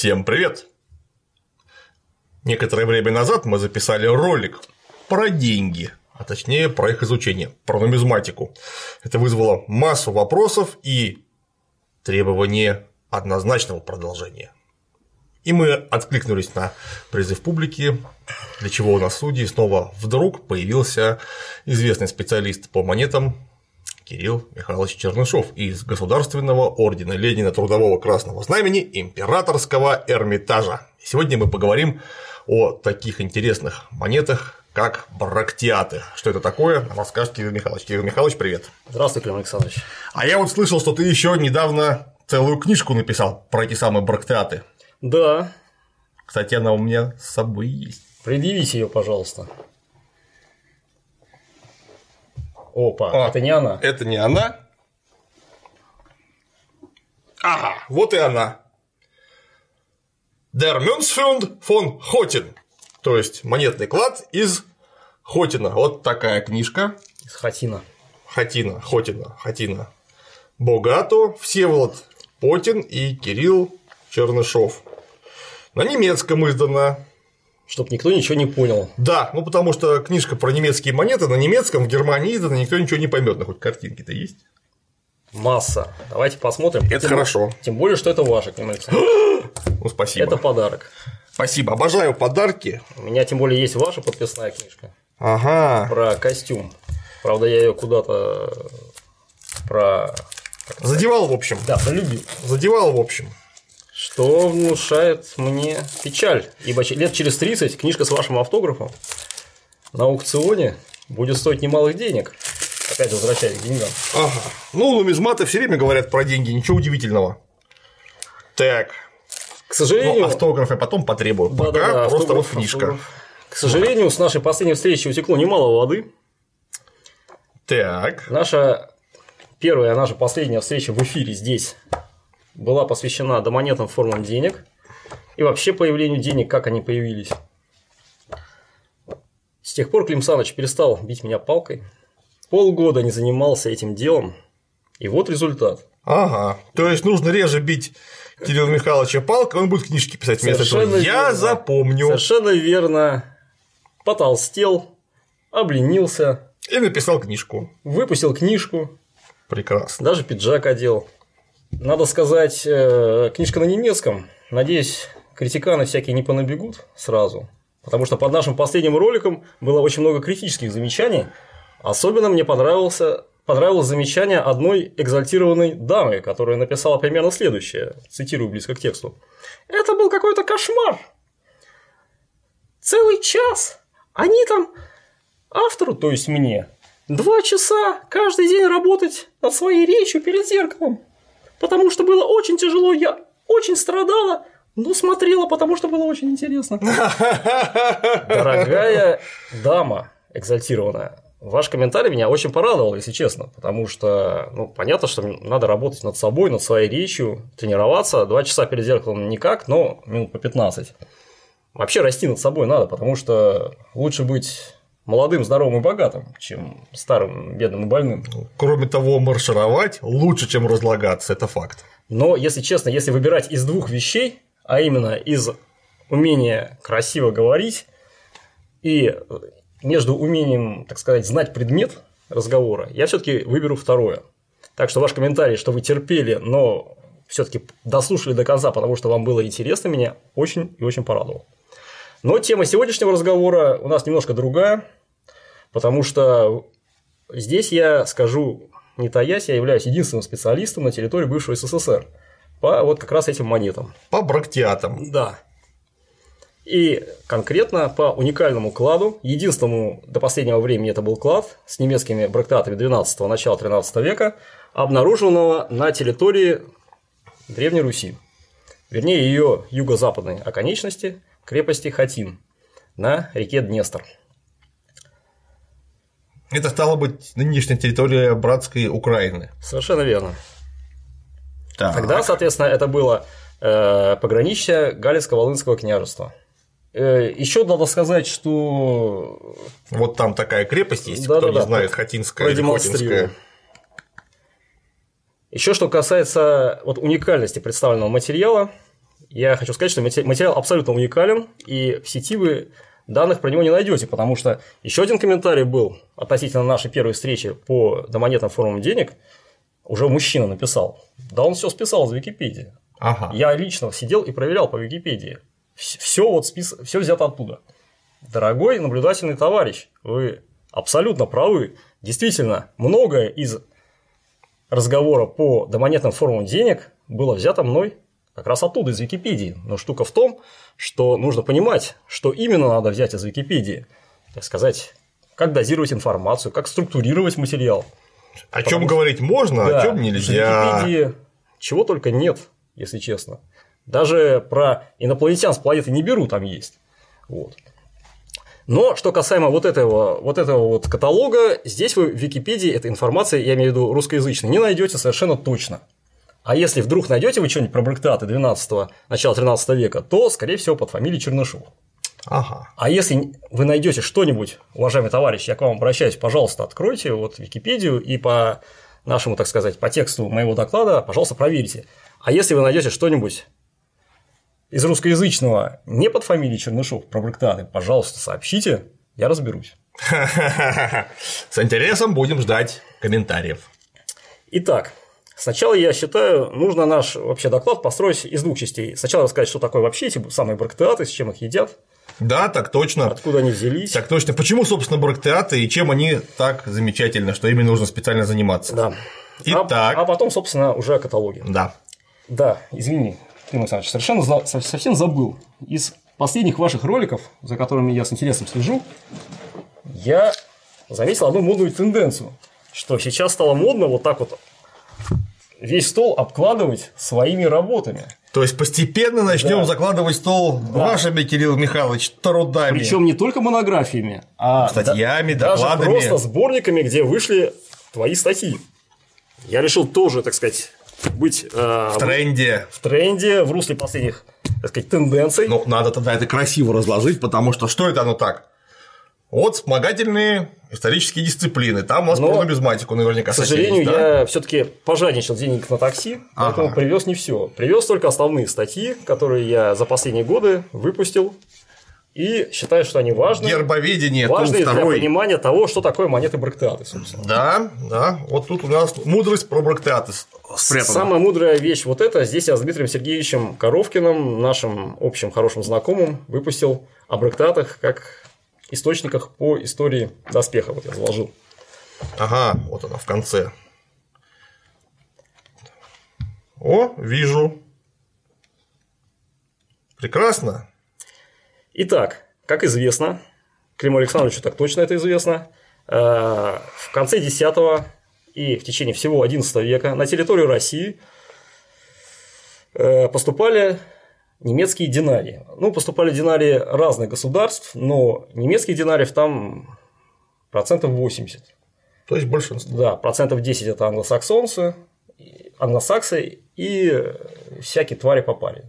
Всем привет! Некоторое время назад мы записали ролик про деньги, а точнее про их изучение, про нумизматику. Это вызвало массу вопросов и требование однозначного продолжения. И мы откликнулись на призыв публики, для чего у нас в студии снова вдруг появился известный специалист по монетам Кирилл Михайлович Чернышов из Государственного ордена Ленина Трудового Красного Знамени Императорского Эрмитажа. Сегодня мы поговорим о таких интересных монетах, как брактиаты. Что это такое, расскажет Кирилл Михайлович. Кирилл Михайлович, привет. Здравствуй, Клим Александрович. А я вот слышал, что ты еще недавно целую книжку написал про эти самые брактиаты. Да. Кстати, она у меня с собой есть. Предъявите ее, пожалуйста. Опа, а, это не она. Это не она. Ага, вот и она. Der Münzfund von Хотин. То есть монетный клад из Хотина. Вот такая книжка. Из Хатина. Хатина, Хотина, Хатина. Богато, Всеволод Потин и Кирилл Чернышов. На немецком издана. Чтоб никто ничего не понял. Да, ну потому что книжка про немецкие монеты на немецком в Германии издана, никто ничего не поймет, но хоть картинки-то есть. Масса. Давайте посмотрим. Это тем, хорошо. Тем более, что это ваше, Клим Ну, спасибо. Это подарок. Спасибо. Обожаю подарки. У меня тем более есть ваша подписная книжка. Ага. Про костюм. Правда, я ее куда-то про. Задевал, в общем. Да, полюбил. Задевал, в общем. Что внушает мне печаль, ибо лет через 30 книжка с вашим автографом на аукционе будет стоить немалых денег. Опять возвращаясь к деньгам. Ага. Ну, нумизматы все время говорят про деньги, ничего удивительного. Так. К сожалению. Ну, автограф я потом потребую. Да, Пока да, да, просто автограф, вот книжка. Автограф. К сожалению, с нашей последней встречи утекло немало воды. Так. Наша первая, наша последняя встреча в эфире здесь была посвящена домонетным формам денег и вообще появлению денег, как они появились. С тех пор Клим Саныч перестал бить меня палкой, полгода не занимался этим делом, и вот результат. Ага, то есть нужно реже бить Кирилла Михайловича палкой, он будет книжки писать вместо Совершенно этого. Я запомню. Совершенно верно. Потолстел, обленился. И написал книжку. Выпустил книжку. Прекрасно. Даже пиджак одел. Надо сказать, э, книжка на немецком. Надеюсь, критиканы всякие не понабегут сразу. Потому что под нашим последним роликом было очень много критических замечаний. Особенно мне понравился, понравилось замечание одной экзальтированной дамы, которая написала примерно следующее. Цитирую близко к тексту. Это был какой-то кошмар. Целый час. Они там автору, то есть мне, два часа каждый день работать над своей речью перед зеркалом потому что было очень тяжело, я очень страдала, но смотрела, потому что было очень интересно. Дорогая дама экзальтированная, ваш комментарий меня очень порадовал, если честно, потому что, ну, понятно, что надо работать над собой, над своей речью, тренироваться, два часа перед зеркалом никак, но минут по 15. Вообще расти над собой надо, потому что лучше быть молодым, здоровым и богатым, чем старым, бедным и больным. Кроме того, маршировать лучше, чем разлагаться, это факт. Но, если честно, если выбирать из двух вещей, а именно из умения красиво говорить и между умением, так сказать, знать предмет разговора, я все-таки выберу второе. Так что ваш комментарий, что вы терпели, но все-таки дослушали до конца, потому что вам было интересно, меня очень и очень порадовал. Но тема сегодняшнего разговора у нас немножко другая. Потому что здесь я скажу, не таясь, я являюсь единственным специалистом на территории бывшего СССР по вот как раз этим монетам. По брактиатам. Да. И конкретно по уникальному кладу, единственному до последнего времени это был клад с немецкими брактиатами 12-го, начала 13 века, обнаруженного на территории Древней Руси, вернее ее юго-западной оконечности крепости Хатин на реке Днестр. Это стало быть нынешняя территория братской Украины. Совершенно верно. Так. Тогда, соответственно, это было э, пограничье Галицко-Волынского княжества. Э, Еще надо сказать, что. Вот там такая крепость есть, да, кто да, не да, знает, Хатинская или Хотинская. Еще что касается вот уникальности представленного материала, я хочу сказать, что материал абсолютно уникален, и в сети вы данных про него не найдете, потому что еще один комментарий был относительно нашей первой встречи по домонетным формам денег, уже мужчина написал. Да он все списал из Википедии. Ага. Я лично сидел и проверял по Википедии. Все вот спис... все взято оттуда. Дорогой наблюдательный товарищ, вы абсолютно правы. Действительно, многое из разговора по домонетным формам денег было взято мной как раз оттуда, из Википедии. Но штука в том, что нужно понимать, что именно надо взять из Википедии. Так сказать, как дозировать информацию, как структурировать материал. О Потому чем что... говорить можно, да, о чем нельзя. В Википедии чего только нет, если честно. Даже про инопланетян с планеты не беру, там есть. Вот. Но что касаемо вот этого, вот этого вот каталога, здесь вы в Википедии этой информации, я имею в виду русскоязычной, не найдете совершенно точно. А если вдруг найдете вы что-нибудь про брактаты 12 начала 13 века, то, скорее всего, под фамилией Чернышов. Ага. А если вы найдете что-нибудь, уважаемый товарищ, я к вам обращаюсь, пожалуйста, откройте вот Википедию и по нашему, так сказать, по тексту моего доклада, пожалуйста, проверьте. А если вы найдете что-нибудь из русскоязычного не под фамилией Чернышов про брактаты, пожалуйста, сообщите, я разберусь. С интересом будем ждать комментариев. Итак, Сначала, я считаю, нужно наш вообще доклад построить из двух частей. Сначала рассказать, что такое вообще эти самые брактеаты, с чем их едят. Да, так точно. Откуда они взялись. Так точно. Почему, собственно, брактеаты и чем они так замечательно, что ими нужно специально заниматься. Да. Итак. А, а потом, собственно, уже о каталоге. Да. Да, извини, Клим Александрович, совершенно за... совсем забыл. Из последних ваших роликов, за которыми я с интересом слежу, я заметил одну модную тенденцию, что сейчас стало модно вот так вот весь стол обкладывать своими работами. То есть постепенно начнем да. закладывать стол да. вашими, Кирилл Михайлович, трудами. Причем не только монографиями, а статьями, да, докладами. Даже просто сборниками, где вышли твои статьи. Я решил тоже, так сказать, быть э, в тренде. В тренде, в русле последних, так сказать, тенденций. Ну, надо тогда это красиво разложить, потому что что это оно так? Вот вспомогательные исторические дисциплины. Там у нас про нумизматику наверняка К сожалению, есть, да? я все-таки пожадничал денег на такси, поэтому ага. привез не все. Привез только основные статьи, которые я за последние годы выпустил. И считаю, что они важны. Гербоведение, важны для понимания того, что такое монеты брактеаты, собственно. Да, да. Вот тут у нас мудрость про брактеаты спрятана. Самая мудрая вещь вот эта. Здесь я с Дмитрием Сергеевичем Коровкиным, нашим общим хорошим знакомым, выпустил о брактеатах как источниках по истории доспеха. Вот я заложил. Ага, вот она в конце. О, вижу. Прекрасно. Итак, как известно, Климу Александровичу так точно это известно, э, в конце X и в течение всего XI века на территорию России э, поступали немецкие динарии. Ну, поступали динарии разных государств, но немецких динариев там процентов 80. То есть большинство. Да, процентов 10 это англосаксонцы, англосаксы и всякие твари попали.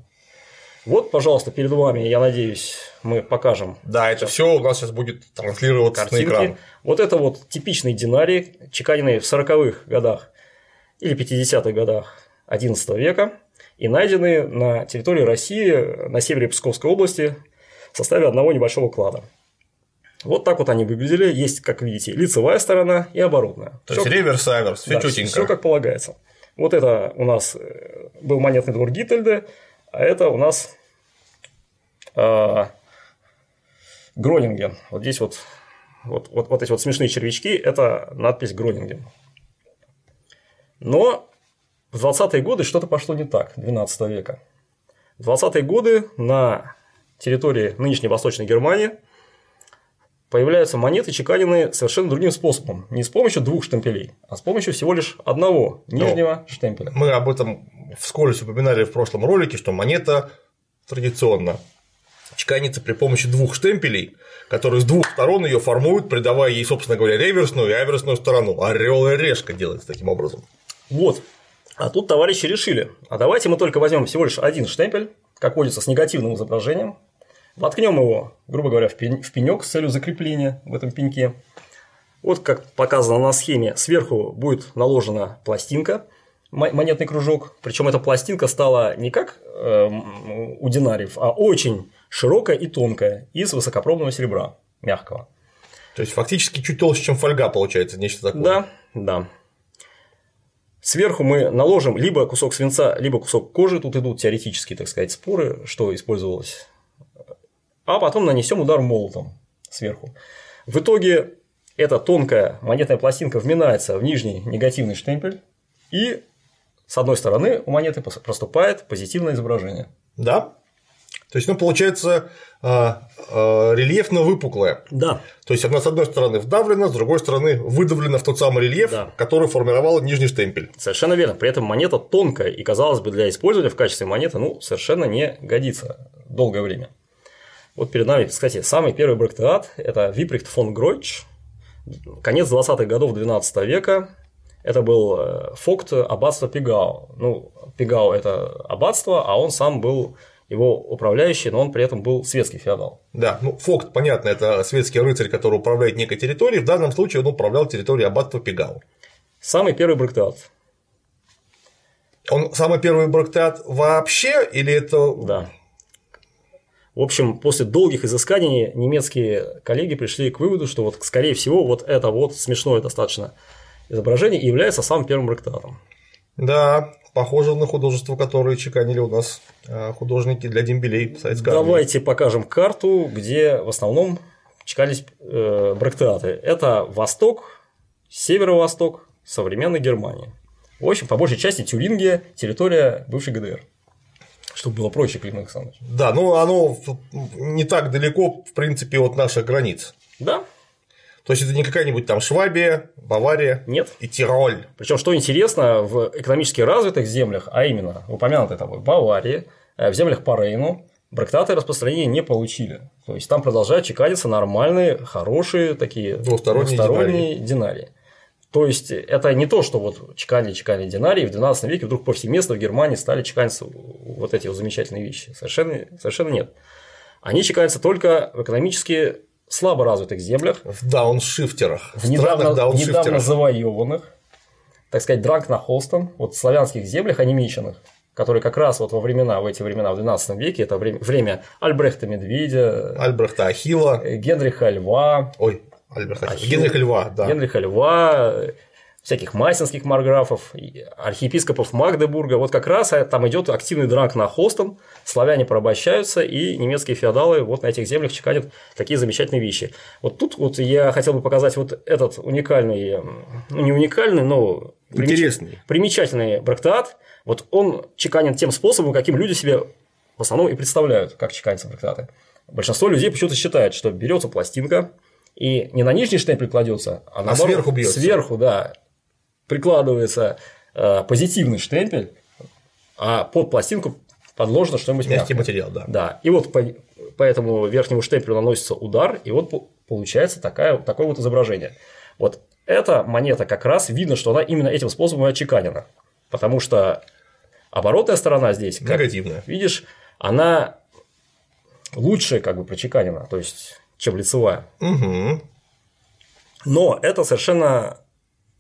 Вот, пожалуйста, перед вами, я надеюсь, мы покажем. Да, это все у нас сейчас будет транслироваться картинки. на экран. Вот это вот типичный динарий, чеканенный в 40-х годах или 50-х годах XI века и найдены на территории России на севере Псковской области в составе одного небольшого клада. Вот так вот они выглядели. Есть, как видите, лицевая сторона и оборотная. То всё, есть реверс, аверс, все да, чутенько. Все как полагается. Вот это у нас э, был монетный двор Гиттельде, а это у нас э, Гронинген. Вот здесь вот, вот, вот, вот эти вот смешные червячки – это надпись Гронинген. Но в 20-е годы что-то пошло не так, 12 века. В 20-е годы на территории нынешней Восточной Германии появляются монеты, чеканенные совершенно другим способом. Не с помощью двух штемпелей, а с помощью всего лишь одного нижнего Но штемпеля. Мы об этом вскользь упоминали в прошлом ролике, что монета традиционно чеканится при помощи двух штемпелей, которые с двух сторон ее формуют, придавая ей, собственно говоря, реверсную и аверсную сторону. Орел и решка делается таким образом. Вот. А тут товарищи решили, а давайте мы только возьмем всего лишь один штемпель, как водится, с негативным изображением, воткнем его, грубо говоря, в пенек с целью закрепления в этом пеньке. Вот как показано на схеме, сверху будет наложена пластинка, монетный кружок. Причем эта пластинка стала не как э, у динариев, а очень широкая и тонкая из высокопробного серебра, мягкого. То есть фактически чуть толще, чем фольга получается, нечто такое. Да, да. Сверху мы наложим либо кусок свинца, либо кусок кожи. Тут идут теоретические, так сказать, споры, что использовалось. А потом нанесем удар молотом сверху. В итоге эта тонкая монетная пластинка вминается в нижний негативный штемпель, и с одной стороны у монеты проступает позитивное изображение. Да. То есть, ну, получается э, э, рельефно выпуклое. Да. То есть, она с одной стороны вдавлена, с другой стороны выдавлена в тот самый рельеф, Да. который формировал нижний штемпель. Совершенно верно. При этом монета тонкая и, казалось бы, для использования в качестве монеты ну, совершенно не годится долгое время. Вот перед нами, кстати, самый первый брактеат – это Виприхт фон Гройч, конец 20-х годов 12 века. Это был э, фокт аббатства Пигау. Ну, Пигау – это аббатство, а он сам был его управляющий, но он при этом был светский феодал. Да, ну, Фокт, понятно, это светский рыцарь, который управляет некой территорией. В данном случае он управлял территорией аббатства Пегау. Самый первый брактеат. Он самый первый брактеат вообще, или это Да. В общем, после долгих изысканий немецкие коллеги пришли к выводу, что вот, скорее всего, вот это вот смешное достаточно изображение является самым первым брактеатом. Да, похоже на художество, которое чеканили у нас э, художники для дембелей армии. Давайте покажем карту, где в основном чекались э, брактеаты. Это восток, северо-восток современной Германии. В общем, по большей части Тюрингия – территория бывшей ГДР. Чтобы было проще, Клим Александрович. Да, ну оно не так далеко, в принципе, от наших границ. Да, То есть это не какая-нибудь там Швабия, Бавария нет. и Тироль. Причем, что интересно, в экономически развитых землях, а именно упомянутой тобой Баварии, э, в землях по Рейну, брактаты распространения не получили. То есть там продолжают чеканиться нормальные, хорошие такие Двусторонние динарии. То есть это не то, что вот чеканили, чеканили динарии, в 12 веке вдруг повсеместно в Германии стали чеканиться вот эти вот замечательные вещи. Совершенно, совершенно нет. Они чеканятся только в экономически слабо развитых землях, В дауншифтерах. в недавно, дауншифтерах. недавно завоеванных, так сказать, дранг на холстом, вот в славянских землях анемиченных, которые как раз вот во времена, в эти времена, в 12 веке, это время, время Альбрехта Медведя, Альбрехта Ахилла. э, Генриха Льва, Ой, Альбрехта Ахилла. Ахилл. Генриха Льва, да. Генриха Льва, всяких майсенских марграфов, архиепископов Магдебурга. Вот как раз э, там идет активный дранг на холстом, славяне порабощаются, и немецкие феодалы вот на этих землях чеканят такие замечательные вещи. Вот тут вот я хотел бы показать вот этот уникальный, ну не уникальный, но Интересный. примечательный брактеат. Вот он чеканен тем способом, каким люди себе в основном и представляют, как чеканятся брактеаты. Большинство людей почему-то считает, что берется пластинка и не на нижний штемпель кладется, а, наоборот, сверху бьется. Сверху, да, прикладывается э, позитивный штемпель, а под пластинку подложено что-нибудь Мягкий мягкое. материал, да. Да, и вот по, по этому верхнему штемпелю наносится удар, и вот по- получается такая, такое вот изображение. Вот эта монета как раз видно, что она именно этим способом и отчеканена. Потому что оборотная сторона здесь, как Негативная. видишь, она лучше как бы прочеканена, то есть, чем лицевая. Угу. Но это совершенно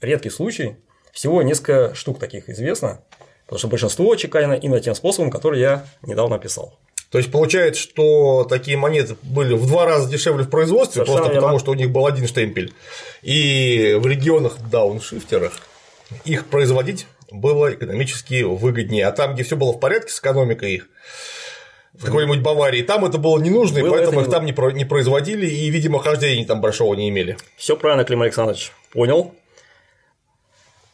редкий случай. Всего несколько штук таких известно. Потому что большинство чеканено именно тем способом, который я недавно описал. То есть получается, что такие монеты были в два раза дешевле в производстве, Совершенно просто верно. потому, что у них был один штемпель. И в регионах дауншифтерах их производить было экономически выгоднее. А там, где все было в порядке с экономикой их, в какой-нибудь Баварии, там это было не нужно, и Было поэтому это их не там не, про- не производили, и, видимо, хождения там большого не имели. Все правильно, Клим Александрович. Понял.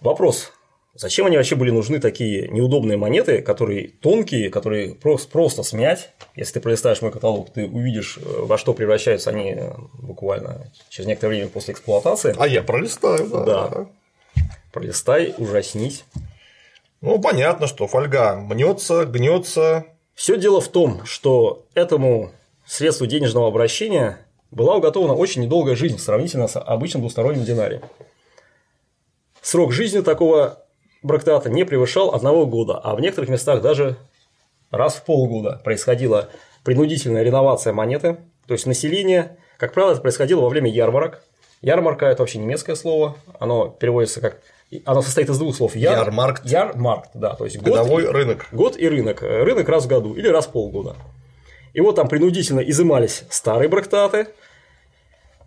Вопрос. Зачем они вообще были нужны такие неудобные монеты, которые тонкие, которые просто, просто смять? Если ты пролистаешь мой каталог, ты увидишь, э, во что превращаются они э, буквально через некоторое время после эксплуатации. А я пролистаю, да. Да. Пролистай, ужаснись. Ну, понятно, что фольга мнется, гнется. Все дело в том, что этому средству денежного обращения была уготована очень недолгая жизнь сравнительно с обычным двусторонним динарием. Срок жизни такого брактеата не превышал одного года, а в некоторых местах даже раз в полгода происходила принудительная реновация монеты. То есть население, как правило, это происходило во время ярмарок. Ярмарка – это вообще немецкое слово, оно переводится как Оно состоит из двух слов. Яр, Ярмаркт. Ярмаркт, да. То есть год, Годовой рынок. год и рынок. Рынок раз в году или раз в полгода. И вот там принудительно изымались старые брактаты,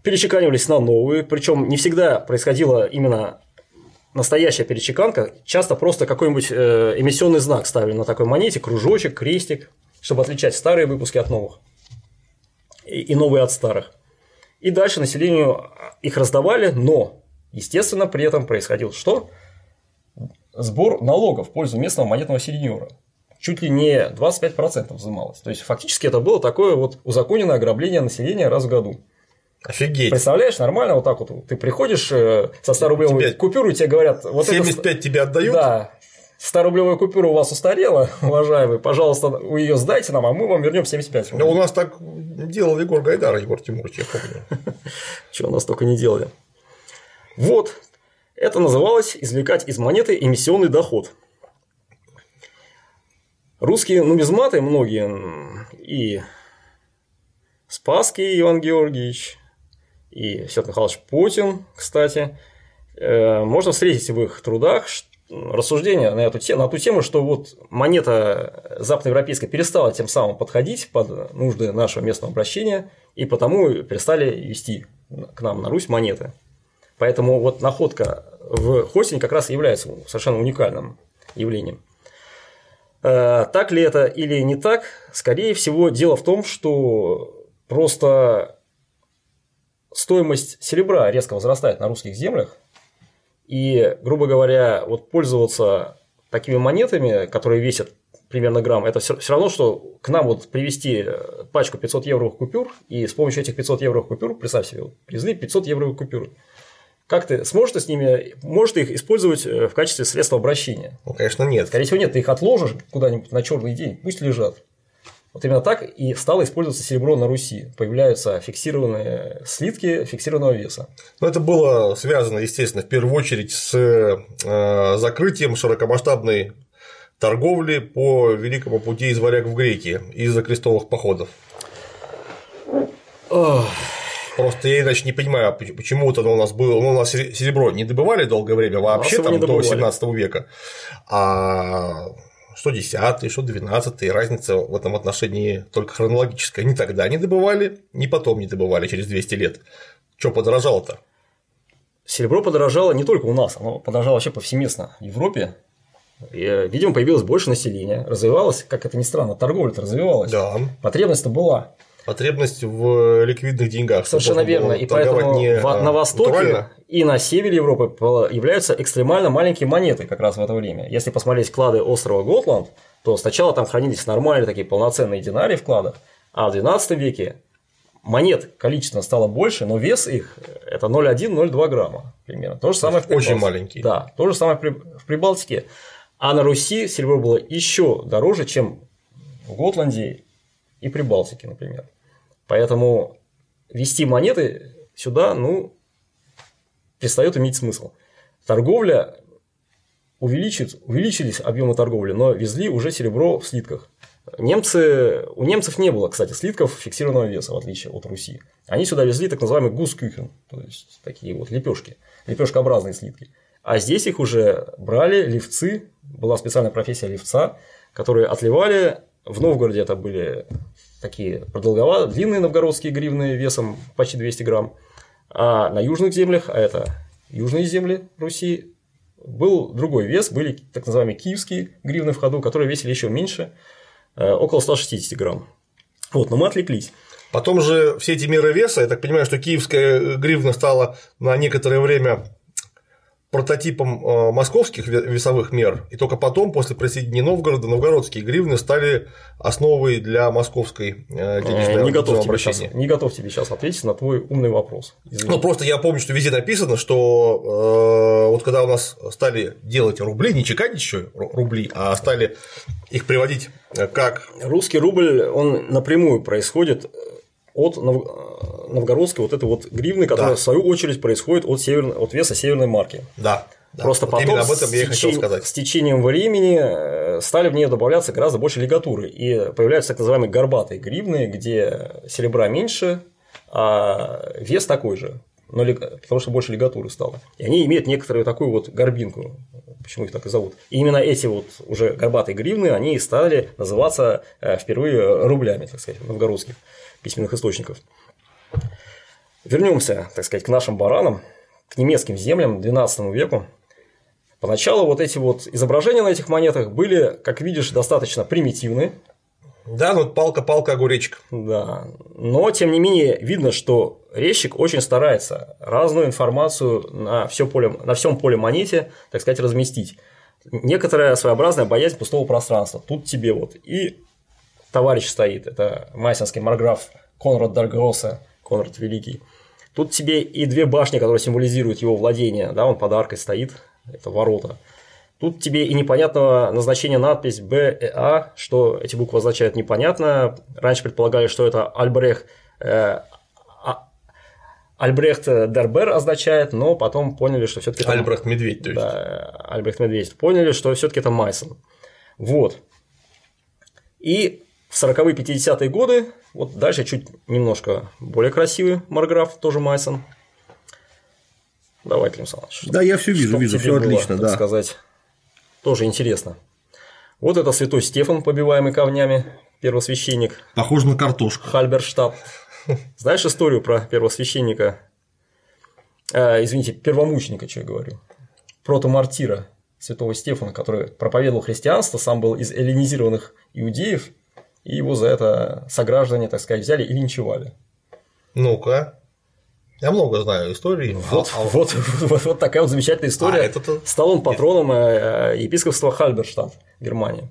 перечеканивались на новые, причем не всегда происходила именно настоящая перечеканка, часто просто какой-нибудь э, эмиссионный знак ставили на такой монете, кружочек, крестик, чтобы отличать старые выпуски от новых и, и новые от старых. И дальше населению их раздавали, но, естественно, при этом происходил что? Сбор налогов в пользу местного монетного сеньора. Чуть ли не 25% взималось. То есть, фактически это было такое вот узаконенное ограбление населения раз в году. Офигеть. Представляешь, нормально вот так вот ты приходишь э, со 100 рублевой Тебе купюрой, тебе говорят, вот это 75 тебе отдают? да, 100 рублевая купюра у вас устарела, уважаемый, пожалуйста, вы ее сдайте нам, а мы вам вернем 75 Ну, у нас так делал Егор Гайдар, Егор Тимурович, я помню. Чего у нас только не делали. Вот, это называлось извлекать из монеты эмиссионный доход. Русские нумизматы многие, и Спасский Иван Георгиевич, и Всет Михайлович Путин, кстати, э, можно встретить в их трудах рассуждения на эту, те- на ту тему, что вот монета западноевропейская перестала тем самым подходить под нужды нашего местного обращения, и потому перестали вести к нам на Русь монеты. Поэтому вот находка в хостинге как раз является совершенно уникальным явлением. Э, Так ли это или не так? Скорее всего, дело в том, что просто стоимость серебра резко возрастает на русских землях, и, грубо говоря, вот пользоваться такими монетами, которые весят примерно грамм, это все, равно, что к нам вот привезти пачку 500 евровых купюр, и с помощью этих 500 евровых купюр, представь себе, вот, привезли 500 евровых купюр. Как ты сможешь ты с ними, можешь ты их использовать э, в качестве средства обращения? Ну, конечно, нет. Скорее всего, нет, ты их отложишь куда-нибудь на черный день, пусть лежат. Вот именно так и стало использоваться серебро на Руси. Появляются фиксированные слитки фиксированного веса. Но это было связано, естественно, в первую очередь с э, закрытием широкомасштабной торговли по великому пути из варяг в греки из-за крестовых походов. Просто я иначе не понимаю, поч- почему-то оно у нас было, ну, у нас сере- серебро не добывали долгое время вообще там до добывали. 17 века, а что 10 что 12 разница в этом отношении только хронологическая. Ни тогда не добывали, ни потом не добывали через 200 лет. Что подорожало-то? Серебро подорожало не только у нас, оно подорожало вообще повсеместно в Европе. Видимо, появилось больше населения, развивалась, как это ни странно, торговля-то развивалась. Да, Потребность-то была. Потребность в ликвидных деньгах. Совершенно верно. И поэтому не, во- а, на Востоке натурально. и на севере Европы являются экстремально маленькие монеты как раз в это время. Если посмотреть клады острова Готланд, то сначала там хранились нормальные такие полноценные динарии в кладах, а в 12 веке монет количественно стало больше, но вес их это 0,1-0,2 грамма примерно. То же самое в Очень Прибалтике. маленькие. Да, то же самое в При- в Прибалтике. А на Руси серебро было еще дороже, чем в Готланде и Прибалтике, например. Поэтому вести монеты сюда, ну, перестает иметь смысл. Торговля увеличит, увеличились объемы торговли, но везли уже серебро в слитках. Немцы, у немцев не было, кстати, слитков фиксированного веса, в отличие от Руси. Они сюда везли так называемый гускюхен, то есть такие вот лепешки, лепешкообразные слитки. А здесь их уже брали левцы, была специальная профессия левца, которые отливали. В Новгороде это были такие продолговатые, длинные новгородские гривны весом почти 200 грамм. А на южных землях, а это южные земли Руси, был другой вес, были так называемые киевские гривны в ходу, которые весили еще меньше, э, около 160 грамм. Вот, но мы отвлеклись. Потом же все эти меры веса, я так понимаю, что киевская гривна стала на некоторое время прототипом э, московских ве- весовых мер, и только потом, после присоединения Новгорода, новгородские гривны стали основой для московской э, Э, денежной Не готов, тебе сейчас, не готов тебе сейчас ответить на твой умный вопрос. Извини. Ну, просто я помню, что везде написано, что э, вот когда у нас стали делать рубли, не чеканить еще ру- рубли, а стали их приводить как Русский рубль, он напрямую происходит от нов- э, новгородской вот этой вот гривны, которая Да. в свою очередь происходит от, северной, от веса северной марки. да. да. Просто Вот потом об этом с, я и течен- сказать. с течением времени э, стали в нее добавляться гораздо больше лигатуры. И появляются так называемые горбатые гривны, где серебра меньше, а вес такой же. но лег- потому что больше лигатуры стало. И они имеют некоторую такую вот горбинку, почему их так и зовут. И именно эти вот уже горбатые гривны, они стали называться э, впервые рублями, так сказать, новгородских письменных источников. Вернемся, так сказать, к нашим баранам, к немецким землям XII веку. Поначалу вот эти вот изображения на этих монетах были, как видишь, достаточно примитивны, Да, ну палка-палка огуречек. да. Но, тем не менее, видно, что резчик очень старается разную информацию на, все поле, на всем поле монете, так сказать, разместить. Некоторая своеобразная боязнь пустого пространства. Тут тебе вот и товарищ стоит, это майсонский марграф Конрад Даргроса, Конрад Великий. Тут тебе и две башни, которые символизируют его владение, да, он под аркой стоит, это ворота. Тут тебе и непонятного назначения надпись Б и А, что эти буквы означают непонятно. Раньше предполагали, что это Альбрех, э, а- Альбрехт Дербер означает, но потом поняли, что все-таки Альбрехт Медведь, то есть. да, Альбрехт Медведь. Поняли, что все-таки это Майсон. Вот. И в 40-е 50-е годы, вот дальше чуть немножко более красивый Марграф, тоже Майсон. Давай, Клим Саныч. Да, я все вижу, вижу, все было, отлично, да. сказать, тоже интересно. Вот это святой Стефан, побиваемый камнями, первосвященник Похоже на картошку. Хальберштадт. Знаешь историю про первосвященника? Э, извините, первомученика, что я говорю. Протомартира святого Стефана, который проповедовал христианство, сам был из эллинизированных иудеев, и его за это сограждане, так сказать, взяли и линчевали. Ну-ка. Я много знаю историй. Вот, А- а- вот, вот, вот такая вот замечательная история. А, это-то- Стал он патроном э, епископства Хальберштадт, Германия.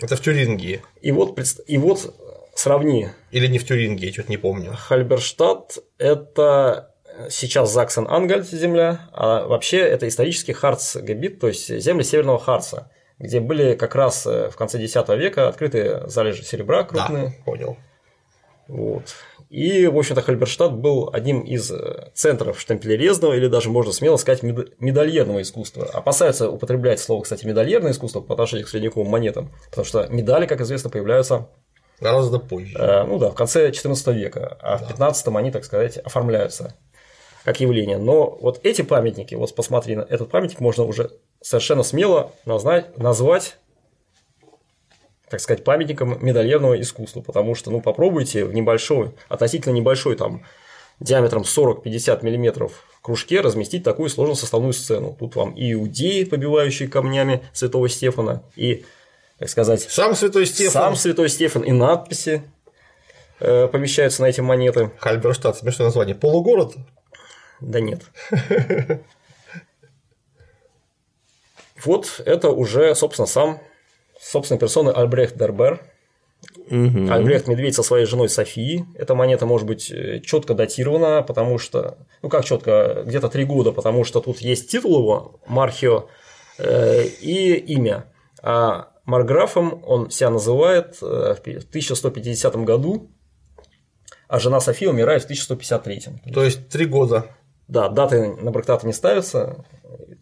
Это в Тюрингии. И вот, и вот сравни Или не в Тюрингии, я что-то не помню. Хальберштадт – это сейчас Заксен-Ангальт земля, а вообще это исторический Харцгебит, то есть земли Северного Харца, где были как раз э, в конце X века открыты залежи серебра крупные. Да, понял. Вот. И, в общем-то, Хальберштадт был одним из э, центров штемпелерезного, или даже можно смело сказать, мед- медальерного искусства. Опасаются употреблять слово, кстати, медальерное искусство по отношению к средневековым монетам, потому что медали, как известно, появляются Гораздо позже. Э, ну да, в конце XIV века, а в XV они, так сказать, оформляются как явление. Но вот эти памятники, вот посмотри, на этот памятник можно уже совершенно смело назвать, назвать так сказать, памятником медальерного искусства, потому что, ну, попробуйте в небольшой, относительно небольшой, там, диаметром 40-50 миллиметров кружке разместить такую сложную составную сцену. Тут вам и иудеи, побивающие камнями святого Стефана, и, так сказать, Сам Святой Стефан. сам Святой Стефан и надписи э, помещаются на эти монеты. Хальберштадт, смешное название. Полугород. Да нет. Вот это уже, собственно, сам собственной персоны Альбрехт Дербер. Альбрехт Медведь со своей женой Софией. Эта монета может быть четко датирована, потому что, ну как четко, где-то три года, потому что тут есть титул его, Мархио, э, и имя. А Марграфом он себя называет э, в 1150 году, а жена София умирает в 1153. То есть три года. Да, даты на брактаты не ставятся,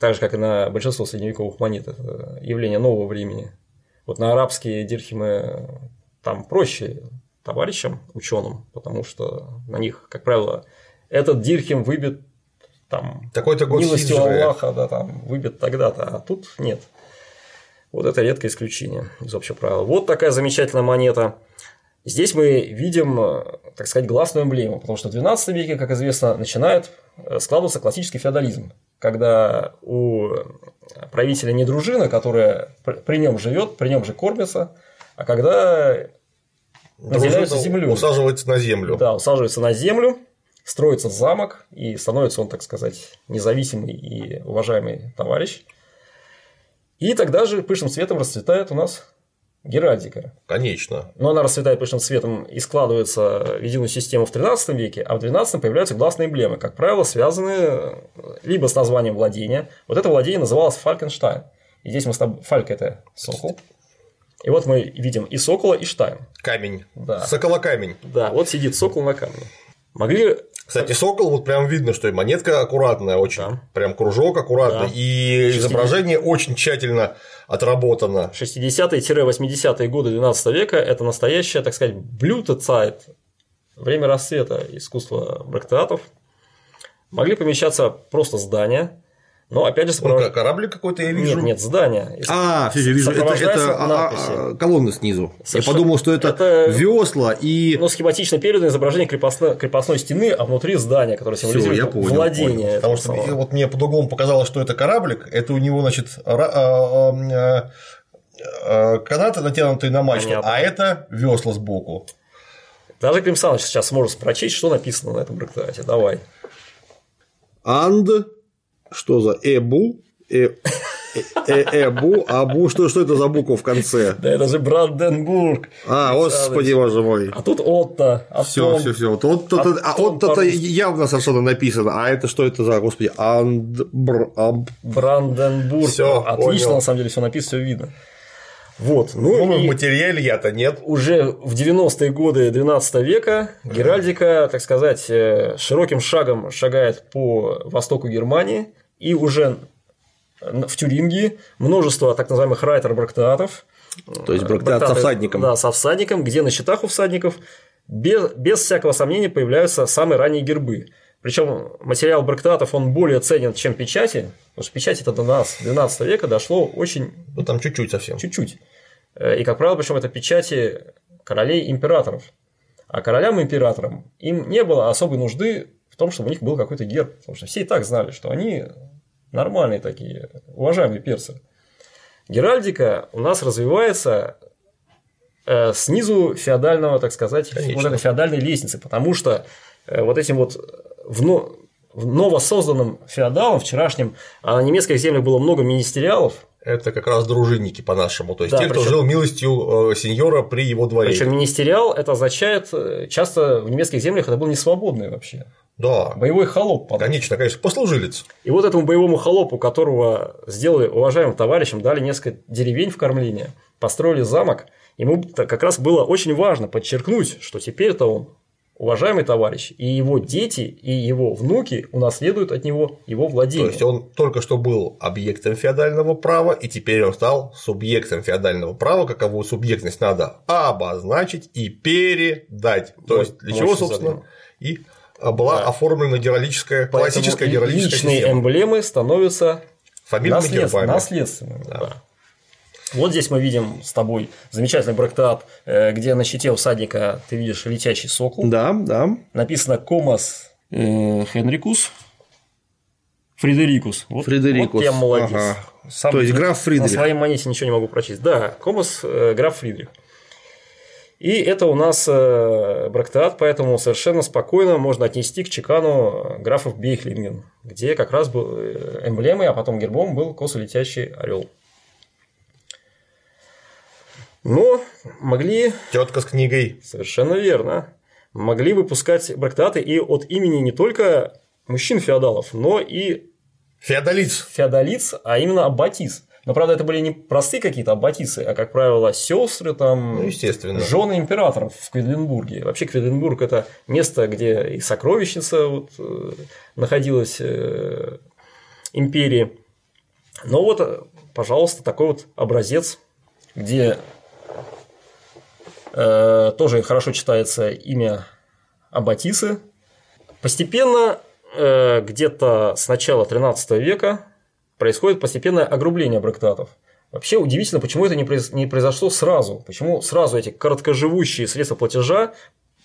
так же, как и на большинство средневековых монет. Это явление нового времени. Вот на арабские дирхимы там проще товарищам, ученым, потому что на них, как правило, этот дирхим выбит там Такой-то год милостью Хиджры. Аллаха, да, там выбит тогда-то, а тут нет. Вот это редкое исключение из общего правила. Вот такая замечательная монета. Здесь мы видим, э, так сказать, гласную эмблему, потому что в XII веке, как известно, начинает э, складываться классический феодализм, когда у правителя не дружина, которая пр- при нем живет, при нем же кормится, а когда наделяются Дружина землей. Усаживается на землю. Да, усаживается на землю, строится замок, и становится он, так сказать, независимый и уважаемый товарищ. И тогда же пышным цветом расцветает у нас геральдика. Конечно. Но она расцветает пышным цветом и складывается в единую систему в 13 веке, а в 12 появляются гласные эмблемы, как правило, связанные либо с названием владения. Вот это владение называлось Фалькенштайн. И здесь мы с тобой... Фальк – это сокол. И вот мы видим и сокола, и штайн. Камень. Да. Соколокамень. Да, вот сидит сокол на камне. Могли Кстати, сокол, вот прям видно, что и монетка аккуратная очень. Да. Прям кружок аккуратный. Да. И изображение очень тщательно отработано. 60-80-е годы 12 века – это настоящее, так сказать, блюто цайт, время расцвета искусства брактеатов. Могли помещаться просто здания, но опять же сопрож- как, корабль какой-то я вижу. Нет, нет, здания. И А, все, вижу, это, это а, надписи. а, колонны снизу. Я Совершенно- подумал, что это, это- весла и. Ну, схематично передано изображение крепостной, крепостной стены, а внутри здания, которое символизирует я понял, владение. Потому этого что самого. вот мне по-другому показалось, что это кораблик, это у него, значит, а, канаты натянутые на мачту, Понятно. а это весла сбоку. Даже Клим Саныч сейчас сможет прочесть, что написано на этом брактате. Давай. Анд. Что за эбу? Э, э, э, эбу, абу, что, что это за буква в конце? Да это же Бранденбург. А, господи, боже мой. А тут Отто. Все, все, все. Вот, вот, а по-русски. явно совершенно написано. А это что это за, господи, андбр. Бранденбург. Всё, Отлично, на самом деле, все написано, все видно. Вот. Ну, Ну, в и материале я-то нет. уже в 90-е годы 12 века Геральдика, так сказать, э, широким шагом шагает по востоку Германии, и уже в Тюрингии множество так называемых райтер-брактатов, То есть брактат со всадником. Да, со всадником, где на счетах у всадников без, без всякого сомнения появляются самые ранние гербы. Причем материал брактатов он более ценен, чем печати, потому что печать это до нас 12 века дошло очень Ну, там чуть-чуть совсем. чуть-чуть. Э, И, как правило, причем это печати королей императоров. А королям императорам им не было особой нужды том, чтобы у них был какой-то герб. Потому что все и так знали, что они нормальные такие, уважаемые персы. Геральдика у нас развивается э, снизу феодального, так сказать, Конечно. вот этой феодальной лестницы, потому что э, вот этим вот вно- в новосозданным феодалам вчерашним, а на немецких землях было много министериалов, Это как раз дружинники по-нашему. То есть Да, те, кто причём- жил милостью э, сеньора при его дворе. Причем министериал это означает, э, часто в немецких землях это был не свободный вообще. Да, Боевой холоп. по- конечно, конечно, послужилец. И вот этому боевому холопу, которого сделали уважаемым товарищем, дали несколько деревень в кормление, построили замок. Ему как раз было очень важно подчеркнуть, что теперь-то он уважаемый товарищ, и его дети, и его внуки унаследуют от него его То владение. есть он только что был объектом феодального права, и теперь он стал субъектом феодального права, каковую субъектность надо обозначить и передать. То Вот, есть для чего, собственно, задумал. и была Да. оформлена геральдическая, классическая геральдическая личные система. эмблемы становятся Фамильными гербами. наследственными. да. Вот здесь мы видим с тобой замечательный брактат, э, где на щите у всадника ты видишь летящий сокол. Да, да. Написано Комас э, Хенрикус Фредерикус. Вот, Фредерикус, Вот я молодец. ага. Сам То есть граф На Фридрих. своей монете ничего не могу прочесть. Да, Комас э, граф Фридрих. И это у нас э, брактат, поэтому совершенно спокойно можно отнести к чекану графов Бейхлинген, где как раз был э, эмблемой, а потом гербом был косо летящий орел. Но могли Тетка с книгой. Совершенно верно. Могли выпускать брактаты и от имени не только мужчин-феодалов, но и Феодалиц. феодалиц, а именно аббатис. Но, правда, это были не простые какие-то аббатисы, а, как правило, сестры, там, Ну, естественно. жены императоров в Кведленбурге. Вообще, Кведленбург – это место, где и сокровищница вот, э, находилась э, империи. Но вот, э, пожалуйста, такой вот образец, где э, тоже хорошо читается имя Аббатисы. Постепенно, э, где-то с начала 13 века, происходит постепенное огрубление брактатов. Вообще удивительно, почему это не произ- не произошло сразу. Почему сразу эти короткоживущие средства платежа,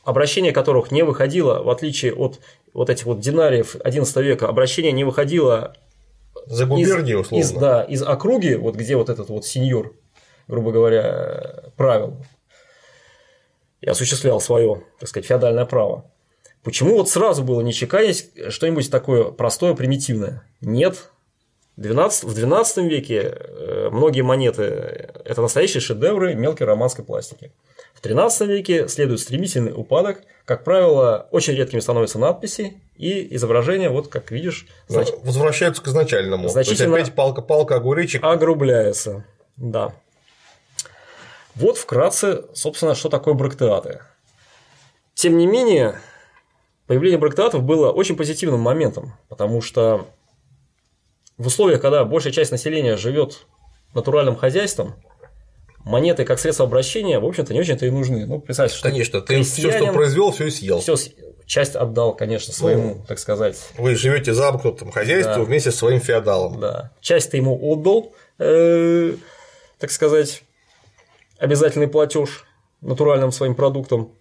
обращение которых не выходило, в отличие от вот этих вот динариев 11 века, обращение не выходило За губернию, из, условно. из- да, из округи, вот где вот этот вот сеньор, грубо говоря, правил и осуществлял свое, так сказать, феодальное право. Почему вот сразу было не чеканить что-нибудь такое простое, примитивное? Нет. 12, в 12 веке э, многие монеты – это настоящие шедевры мелкой романской пластики. В 13 веке следует стремительный упадок. Как правило, очень редкими становятся надписи и изображения, вот как видишь, Ну, знач- Возвращаются к изначальному. Значительно- То есть опять палка-палка, огуречек. огрубляется. Да. Вот вкратце, собственно, что такое брактеаты. Тем не менее, появление брактеатов было очень позитивным моментом, потому что в условиях, когда большая часть населения живет натуральным хозяйством, монеты как средство обращения, в общем-то, не очень-то и нужны. Ну, представьте, что Конечно, ты все, что произвел, все и съел. все, часть отдал, конечно, своему, так сказать, Вы живете замкнутым хозяйством Да. вместе со своим феодалом. да. Часть ты ему отдал, э, так сказать, обязательный платеж натуральным своим продуктом.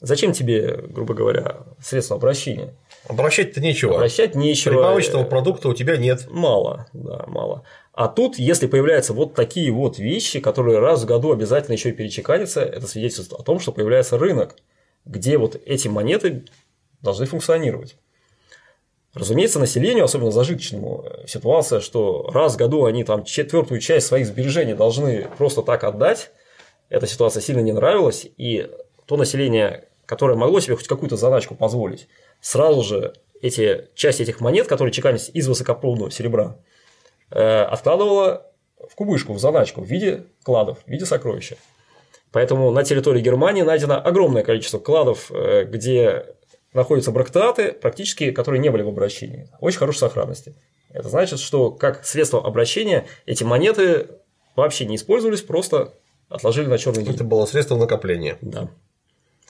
Зачем тебе, грубо говоря, средства обращения? Обращать-то нечего. Обращать нечего. Прибавочного продукта у тебя нет. Мало, да, мало. А тут, если появляются вот такие вот вещи, которые раз в году обязательно еще и перечеканятся, это свидетельствует о том, что появляется рынок, где вот эти монеты должны функционировать. Разумеется, населению, особенно зажиточному, э, ситуация, что раз в году они там четвертую часть своих сбережений должны просто так отдать, эта ситуация сильно не нравилась, и то население, которое могло себе хоть какую-то заначку позволить, сразу же эти, часть этих монет, которые чеканились из высокопробного серебра, э, откладывало в кубышку, в заначку в виде кладов, в виде сокровища. Поэтому на территории Германии найдено огромное количество кладов, э, где находятся брактаты, практически которые не были в обращении. Очень хорошей сохранности. Это значит, что как средство обращения эти монеты вообще не использовались, просто отложили на черный день. Это было средство накопления. Да.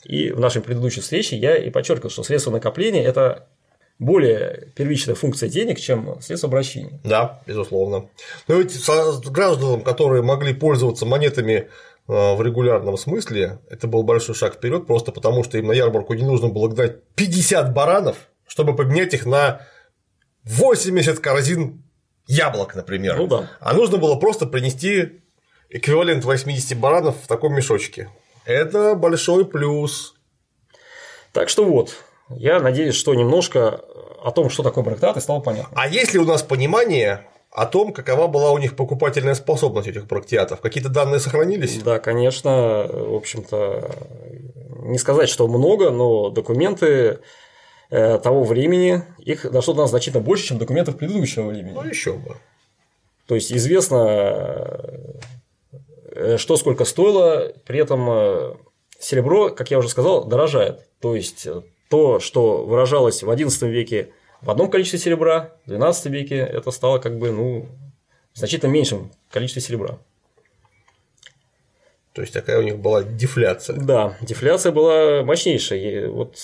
И в нашей предыдущей встрече я и подчеркивал, что средство накопления – это более первичная функция денег, чем средство обращения. Да, безусловно. Но ведь гражданам, которые могли пользоваться монетами э, в регулярном смысле, это был большой шаг вперед, просто потому что им на ярмарку не нужно было гнать 50 баранов, чтобы поменять их на 80 корзин яблок, например. Ну да. А нужно было просто принести эквивалент 80 баранов в таком мешочке. Это большой плюс. Так что вот, я надеюсь, что немножко о том, что такое брактаты, стало понятно. А есть ли у нас понимание о том, какова была у них покупательная способность этих брактиатов? Какие-то данные сохранились? Да, конечно, в общем-то, не сказать, что много, но документы э, того времени, их дошло до нас значительно больше, чем документов предыдущего времени. Ну, еще бы. То есть известно, что сколько стоило, при этом э, серебро, как я уже сказал, дорожает. То есть э, то, что выражалось в XI веке в одном количестве серебра, в XII веке это стало как бы ну, значительно меньшем количестве серебра. То есть такая у них была дефляция. Да, дефляция была мощнейшая. И вот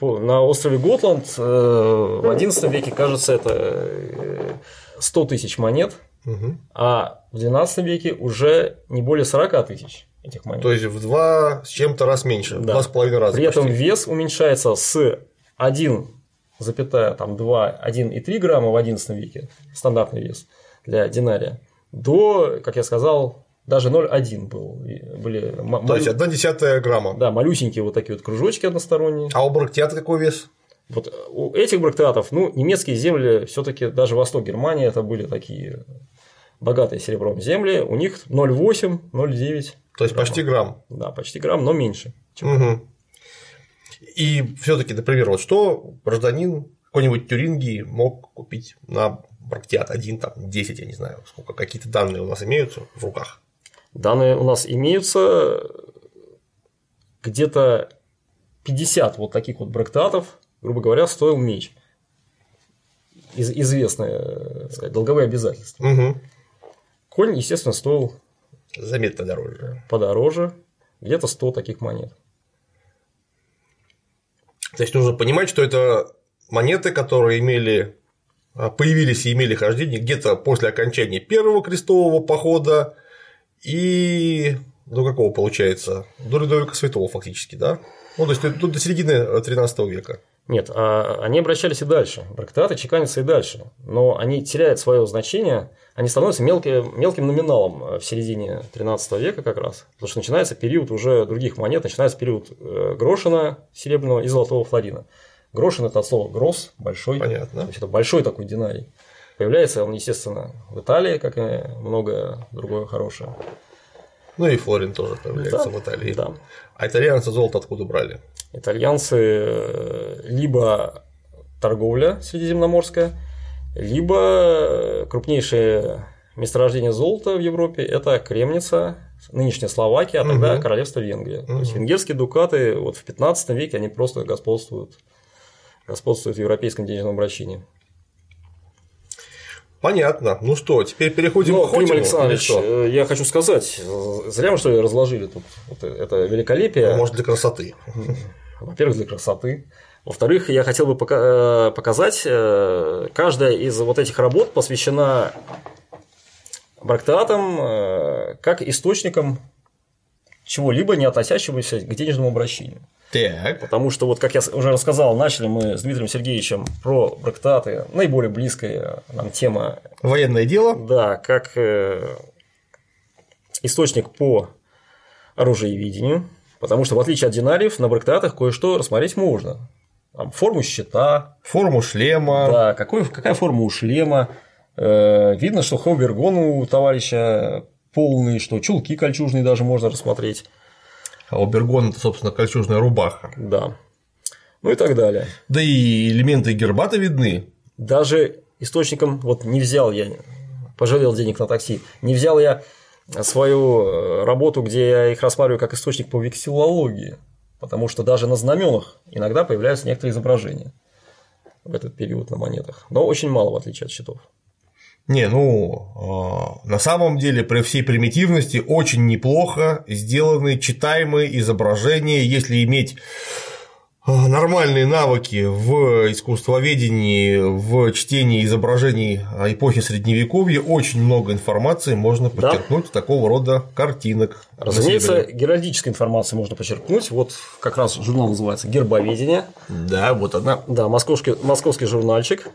на острове Готланд э, в XI веке, кажется, это э, 100 тысяч монет, Мгм. а в XII веке уже не более 40 тысяч этих монет. То есть в два с чем-то раз меньше, в Да. два с половиной раза. При этом почти. вес уменьшается с 1,2, 1,3 грамма в XI веке, стандартный вес для динария, до, как я сказал, даже 0,1 был. Были То есть малю- одна десятая грамма. да, малюсенькие вот такие вот кружочки односторонние. А у брактиата какой вес? Вот у этих брактатов, ну, немецкие земли, все-таки даже восток Германии, это были такие богатые серебром земли, у них 0,8, 0,9. То есть грамма. почти грамм. Да, почти грамм, но меньше. чем Мгм. И все-таки, например, вот что гражданин какой-нибудь Тюрингии мог купить на брактиат один, там, 10, я не знаю, сколько, какие-то данные у нас имеются в руках. Данные у нас имеются где-то 50 вот таких вот брактатов, грубо говоря, стоил меч. Из- известное, так сказать, долговые обязательства. Мгм. Конь, естественно, стоил Заметно дороже. подороже, где-то 100 таких монет. То есть нужно понимать, что это монеты, которые имели а, появились и имели хождение где-то после окончания первого крестового похода и до какого получается? До Людовика Святого фактически, да? Ну, то есть до середины 13 века. Нет, а они обращались и дальше. Брактаты чеканятся и дальше. Но они теряют свое значение, они становятся мелким, мелким номиналом э, в середине 13 века как раз. Потому что начинается период уже других монет, начинается период э, грошина серебряного и золотого флорина. Грошин это от слова гросс, большой. Понятно. То есть это большой такой динарий. Появляется он, естественно, в Италии, как и многое другое хорошее. Ну и Флорин тоже появляется Да, в Италии. Да. А итальянцы золото откуда брали? Итальянцы э, либо торговля средиземноморская, либо э, крупнейшее месторождение золота в Европе – это Кремница, нынешняя Словакия, а тогда Мгм. королевство Венгрия. То есть венгерские дукаты вот в 15 веке они просто господствуют, господствуют в европейском денежном обращении. Понятно. Ну что, теперь переходим Но, к Хотину, Клим Александрович, э, я хочу сказать, э, зря мы что ли разложили тут вот это великолепие. Ну, Может, для красоты. во-первых, для красоты. Во-вторых, я хотел бы э, показать, каждая из вот этих работ посвящена брактатам как источникам чего-либо, не относящегося к денежному обращению. Так. Потому что, вот как я уже рассказал, начали мы с Дмитрием Сергеевичем про брактаты, наиболее близкая нам тема Военное дело. да, как э, источник по оружиеведению, потому что в отличие от динариев на брактатах кое-что рассмотреть можно. Там, форму щита, Форму шлема. да, какой, какая форма у шлема. Э, видно, что хобергон у товарища полный, что чулки кольчужные даже можно рассмотреть. А у Бергона это, собственно, кольчужная рубаха. Да. Ну и так далее. Да и элементы гербата видны. Даже источником, вот не взял я, пожалел денег на такси, не взял я свою э, работу, где я их рассматриваю как источник по вексиллологии, потому что даже на знаменах иногда появляются некоторые изображения в этот период на монетах, но очень мало в отличие от счетов. Не, ну, э, на самом деле, при всей примитивности, очень неплохо сделаны читаемые изображения, если иметь э, нормальные навыки в искусствоведении, в чтении изображений эпохи Средневековья, очень много информации можно Да. подчеркнуть с такого рода картинок. Разумеется, геральдической информации можно почерпнуть. Вот как раз журнал называется «Гербоведение». Да, вот она. Да, московский, московский журнальчик,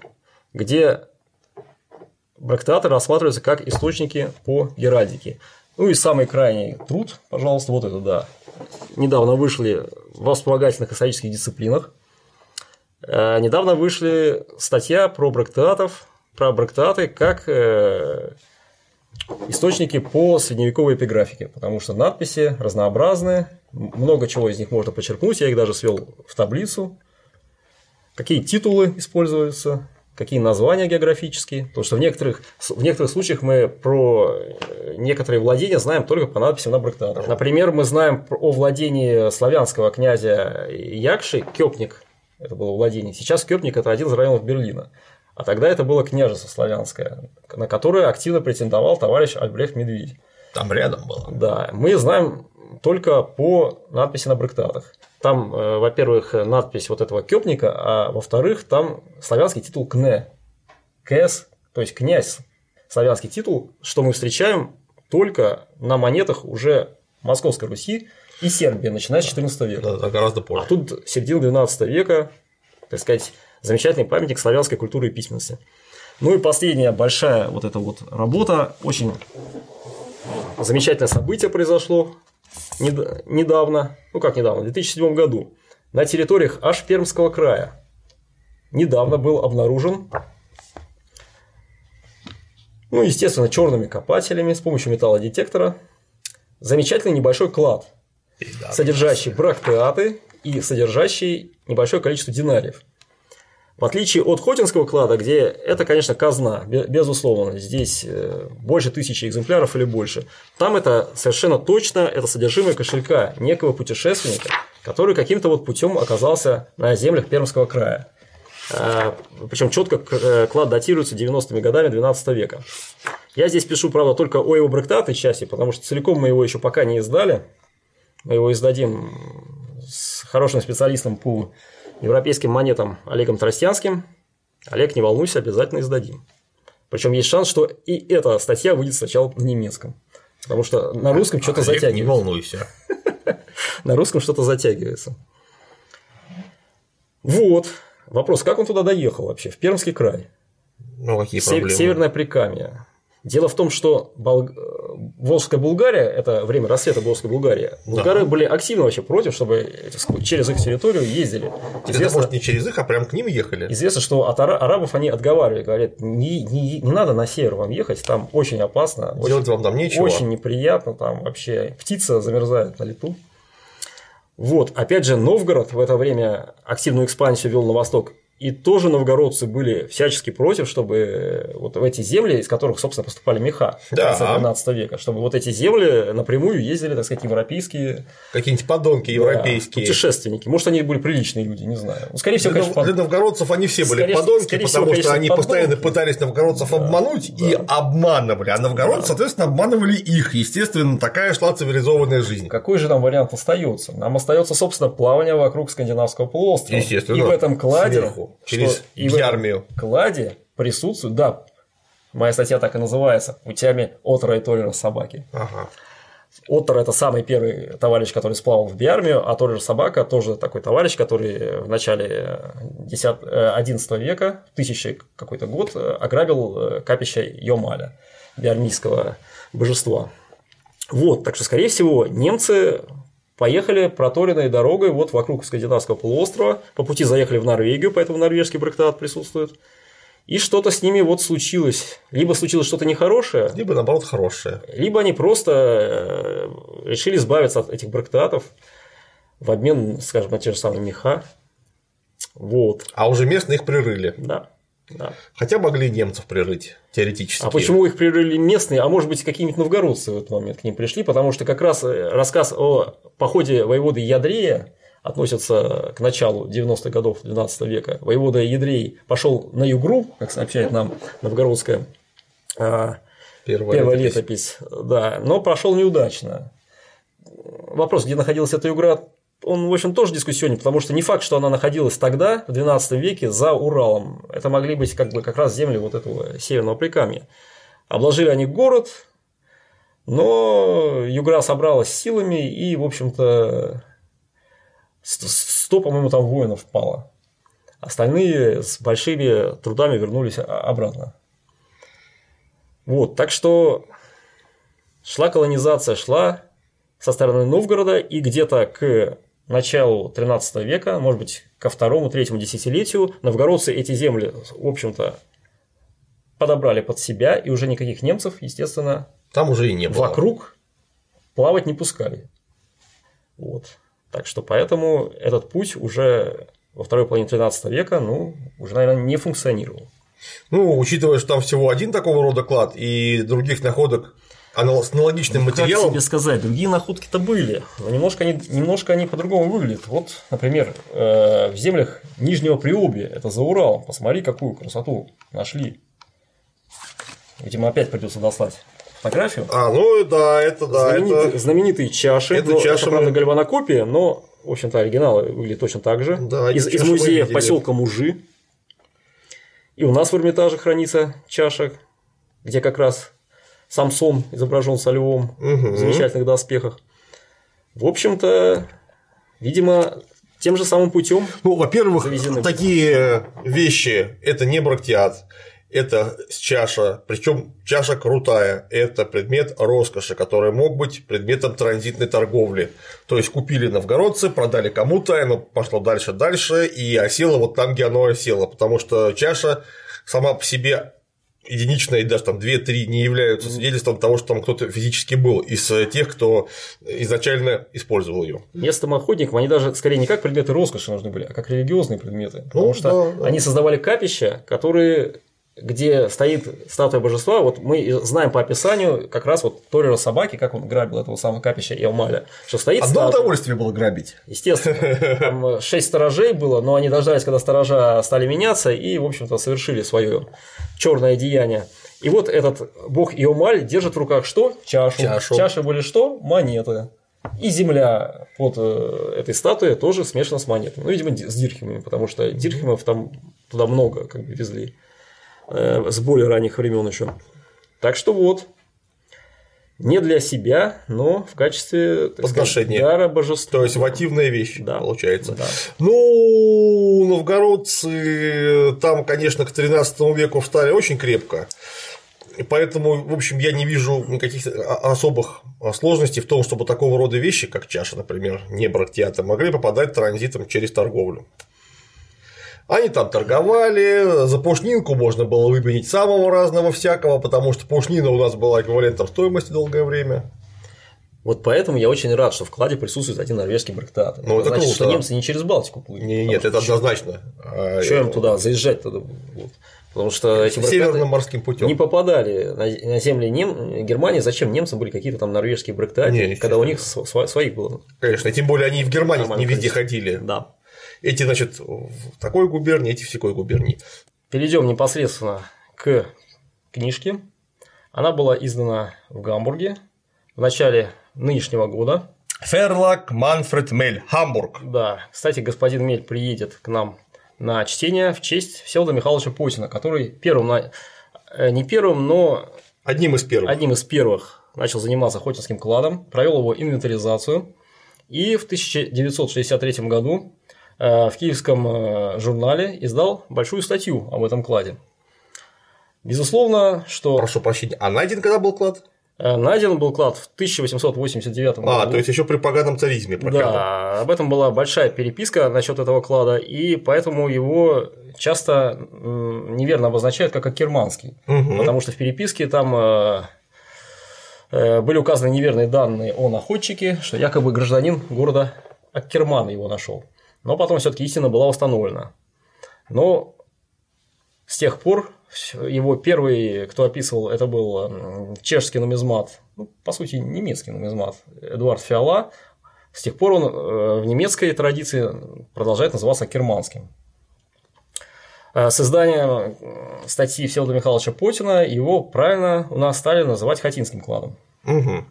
где брактаты рассматриваются как источники по геральдике. Ну и самый крайний труд, пожалуйста, вот это, да. Недавно вышли в вспомогательных исторических дисциплинах. Э, Недавно вышли статья про брактатов, про брактаты как э, источники по средневековой эпиграфике, потому что надписи разнообразны, много чего из них можно почерпнуть, я их даже свел в таблицу, какие титулы используются, какие названия географические, потому что в некоторых, в некоторых случаях мы про э, некоторые владения знаем только по надписям на брактатах. Например, мы знаем о владении славянского князя Якши, Кёпник, это было владение. Сейчас Кёпник – это один из районов Берлина. А тогда это было княжество славянское, на которое активно претендовал товарищ Альбрехт Медведь. Там рядом было. Да, мы знаем только по надписи на бректатах. Там, э, во-первых, надпись вот этого кёпника, а во-вторых, там славянский титул кне. КС, то есть князь. Славянский титул, что мы встречаем только на монетах уже Московской Руси и Сербии, начиная с 14 века. Да, да, гораздо А позже. тут середина 12 века, так сказать, замечательный памятник славянской культуры и письменности. Ну и последняя большая вот эта вот работа, очень замечательное событие произошло недавно, ну как недавно, в 2007 году, на территориях аж Пермского края. Недавно был обнаружен, ну, естественно, черными копателями с помощью металлодетектора замечательный небольшой клад, содержащий брактеаты и содержащий небольшое количество динариев. В отличие от Хотинского клада, где это, конечно, казна, бе- безусловно, здесь э, больше тысячи экземпляров или больше, там это совершенно точно, это содержимое кошелька некого путешественника, который каким-то вот путем оказался на землях Пермского края. Причем четко э, клад датируется 90-ми годами 12 века. Я здесь пишу, правда, только о его брактатной части, потому что целиком мы его еще пока не издали. Мы его издадим с хорошим специалистом по европейским монетам Олегом Тростянским. Олег, не волнуйся, обязательно издадим. Причем есть шанс, что и эта статья выйдет сначала на немецком. Потому что на русском что-то Олег, Не затягивается. волнуйся. На русском что-то затягивается. Вот. Вопрос, как он туда доехал вообще? В Пермский край. Ну, какие проблемы? Северное Прикамье. Дело в том, что Бол- э, Волжская Булгария, это время рассвета Волжской Булгарии, булгары были активно вообще против, чтобы через их территорию ездили. Это, Известно, может, не через их, а прям к ним ехали? известно, что от ара- арабов они отговаривали, говорят, не, не- не надо на север вам ехать, там очень опасно, очень, Делать вам там нечего. очень неприятно, там вообще птица замерзает на лету. Вот, опять же, Новгород в это время активную экспансию вел на восток И тоже новгородцы были всячески против, чтобы вот в эти земли, из которых, собственно, поступали меха Да. в конце 12 века, чтобы вот эти земли напрямую ездили, так сказать, европейские Какие-нибудь подонки да, европейские. путешественники. Может, они были приличные люди, не знаю. Ну, скорее всего, Для, конечно, для новгородцев они все были Скорее- подонки, скорее потому всего, что конечно, они подонки. постоянно пытались новгородцев обмануть и обманывали, а новгородцы, соответственно, обманывали их. Естественно, такая шла цивилизованная жизнь. Какой же нам вариант остается? Нам остается, собственно, плавание вокруг скандинавского полуострова. Естественно. И в этом кладе, Сверху, через что и в армию. кладе присутствует, да, моя статья так и называется, путями Отора и Толлера собаки. Ага. Оттер – это самый первый товарищ, который сплавал в биармию, а Толлер собака тоже такой товарищ, который в начале 10, э, 11 века, в 1000 какой-то год, э, ограбил э, капище Йомаля, биармийского божества. Вот, так что, скорее всего, немцы поехали проторенной дорогой вот вокруг скандинавского полуострова, по пути заехали в Норвегию, поэтому норвежский брактат присутствует, и что-то с ними вот случилось. Либо случилось что-то нехорошее, Либо, наоборот, хорошее. либо они просто э, решили избавиться от этих брактатов в обмен, скажем, на те же самые меха. Вот, А уже местные их прирыли. да. Да. Хотя могли немцев прирыть, теоретически. А почему их прерыли местные, а может быть какие-нибудь новгородцы в этот момент к ним пришли? Потому что как раз э, рассказ о походе воеводы Ядрея относится к началу 90-х годов 12 века. Воевода Ядрей пошел на Югру, как сообщает нам новгородская а, Первая, Первая летопись. летопись, да, но прошел неудачно. Вопрос, где находилась эта игра, он, в общем, тоже дискуссионный, потому что не факт, что она находилась тогда, в 12 веке, за Уралом. Это могли быть как бы как раз земли вот этого северного Прикамья. Обложили они город, но Югра собралась силами и, в общем-то, 100, по-моему, там воинов пало. Остальные с большими трудами вернулись обратно. Вот, так что шла колонизация, шла со стороны Новгорода, и где-то к началу 13 века, может быть, ко второму-третьему десятилетию, новгородцы эти земли, в общем-то, подобрали под себя, и уже никаких немцев, естественно, Там уже и не было. вокруг плавать не пускали. Вот. Так что поэтому этот путь уже во второй половине 13 века, ну, уже, наверное, не функционировал. Ну, учитывая, что там всего один такого рода клад, и других находок аналогичным Ну, Как материалом. тебе сказать, другие находки-то были, но немножко они, немножко они по-другому выглядят. Вот, например, э, в землях Нижнего Приобья, это за Уралом, посмотри, какую красоту нашли. Видимо, опять придется достать фотографию. А, ну да, это да, знаменитые, это. знаменитые чаши. это ну, чаши правда, мы- гальванокопия, но, в общем-то, оригиналы выглядят точно так же. Да, из, из музея поселка Мужи. И у нас в Эрмитаже хранится чаша, где как раз Самсон изображен со львом Мгм. в замечательных доспехах. В общем-то, видимо, тем же самым путем Ну, во-первых, Завезены. такие вещи это не брактиат, это чаша, причем чаша крутая, это предмет роскоши, который мог быть предметом транзитной торговли. То есть купили новгородцы, продали кому-то, оно пошло дальше, дальше и осело вот там, где оно осело, потому что чаша сама по себе единичная, и даже там 2-3 не являются свидетельством того, что там кто-то физически был из э, тех, кто изначально использовал ее. местным охотникам они даже скорее не как предметы роскоши нужны были, а как религиозные предметы. Потому Ну, что да, да. они создавали капища, которые где стоит статуя божества, вот мы знаем по описанию как раз вот Торера собаки, как он грабил этого самого капища Иомаля, что стоит Одно статуя, удовольствие было грабить. естественно, там шесть сторожей было, но они дождались, когда сторожа стали меняться и, в общем-то, совершили свое черное деяние. И вот этот бог Иомаль держит в руках что? Чашу. Чашу. Чаши были что? Монеты. И земля под э, этой статуей тоже смешана с монетами. Ну, видимо, ди- с дирхемами, потому что дирхемов там туда много как бы везли э, с более ранних времен еще. Так что вот. Не для себя, но в качестве Подношения. дара божеству. То есть вативная вещь, Да. получается. Да. Ну, новгородцы там, конечно, к 13 веку встали очень крепко. И поэтому, в общем, я не вижу никаких особых сложностей в том, чтобы такого рода вещи, как чаша, например, не брактиаты, могли попадать транзитом через торговлю. Они там торговали, за пушнинку можно было выменить самого разного всякого, потому что пушнина у нас была эквивалентом стоимости долгое время. Вот поэтому я очень рад, что в кладе присутствует один норвежский брактат. Ну, это значит, круто. что немцы не через Балтику плыли. Не, нет, это однозначно. Что им туда заезжать туда? Вот. Потому что эти Северным морским путем. не попадали на, земли нем... Германии. Зачем немцам были какие-то там норвежские брактаты, Не, когда у них св- св- своих было? Конечно, тем более они и в Германии не везде ходили. Да. Эти, значит, в такой губернии, эти в секой губернии. Перейдем непосредственно к книжке. Она была издана в Гамбурге в начале нынешнего года. Ферлак Манфред Мель, Хамбург. Да, кстати, господин Мель приедет к нам на чтение в честь Всеволода Михайловича Путина, который первым, э, не первым, но Одним из первых. одним из первых начал заниматься охотничьим кладом, провел его инвентаризацию и в 1963 году в киевском э, журнале издал большую статью об этом кладе. Безусловно, что Прошу прощения, а найден когда был клад? э, найден был клад в 1889 году. А, то есть еще при поганом царизме. Да, об этом была большая переписка насчет этого клада, и поэтому его часто неверно обозначают как акерманский. Мгм. Потому что в переписке там э, э, были указаны неверные данные о находчике, что якобы гражданин города Аккерман его нашел. Но потом все-таки истина была установлена. Но с тех пор его первый, кто описывал, это был чешский нумизмат, ну, по сути, немецкий нумизмат, Эдуард Фиала. С тех пор он э, в немецкой традиции продолжает называться керманским. Э, С изданием э, статьи Всеволода Михайловича Потина его правильно у нас стали называть Хатинским кладом. Мгм.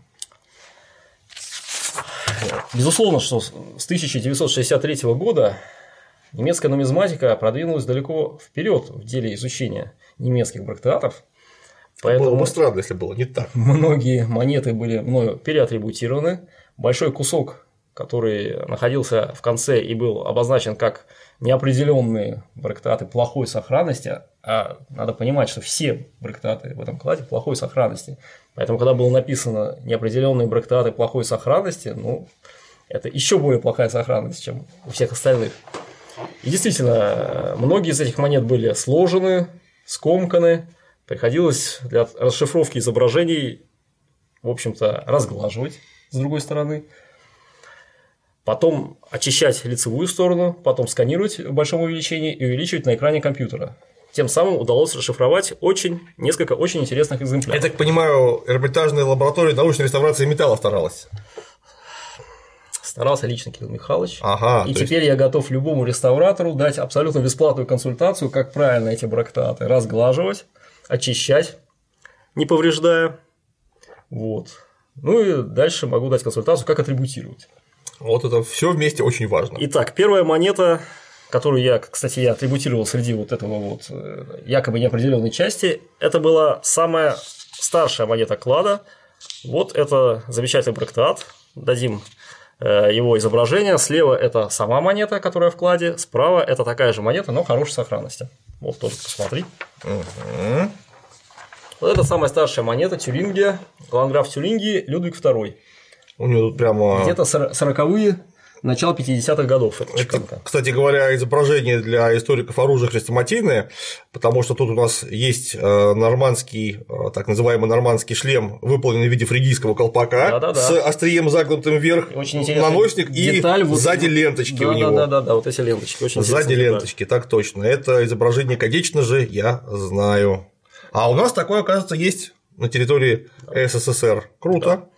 Безусловно, что с с 1963 года немецкая нумизматика продвинулась далеко вперед в деле изучения немецких брактатов. Было Поэтому бы странно, если было не так. многие монеты были мною переатрибутированы. Большой кусок, который находился в конце и был обозначен как неопределенные брактаты плохой сохранности, а надо понимать, что все брактаты в этом кладе плохой сохранности. Поэтому, когда было написано неопределенные брактаты плохой сохранности, ну, это еще более плохая сохранность, чем у всех остальных. И действительно, многие из этих монет были сложены, скомканы, приходилось для расшифровки изображений, в общем-то, разглаживать с другой стороны, потом очищать лицевую сторону, потом сканировать в большом увеличении и увеличивать на экране компьютера. Тем самым удалось расшифровать очень, несколько очень интересных Я экземпляров. так понимаю, Эрмитажная лаборатория научной реставрации металла старалась. Старался лично Кирилл Михайлович. Ага. И то есть- теперь я готов любому реставратору дать абсолютно бесплатную консультацию, как правильно эти брактаты разглаживать, очищать, не повреждая. Вот. Ну и дальше могу дать консультацию, как атрибутировать. Вот это все вместе очень важно. Итак, первая монета, которую я, кстати, я атрибутировал среди вот этого вот э, якобы неопределенной части, это была самая старшая монета клада. Вот это замечательный брактат. Дадим Э, его изображение. Слева это сама монета, которая в кладе, справа это такая же монета, но хорошей сохранности. Вот тоже посмотри. Угу. Вот это самая старшая монета Тюрингия, ландграф Тюрингии Людвиг II. У него тут прямо... Где-то 40-е начала 50-х годов. Это, кстати говоря, изображение для историков оружия хрестоматийное, потому что тут у нас есть э, нормандский, э, так называемый нормандский шлем, выполненный в виде фригийского колпака да, да, да. с острием загнутым вверх, очень наносник деталь, и вот сзади ленточки да, у него. Да, да, да, да, вот эти ленточки. Очень сзади ленточки, так точно. Это изображение, конечно же, я знаю. А у нас такое, оказывается, есть на территории. СССР. Круто. Да.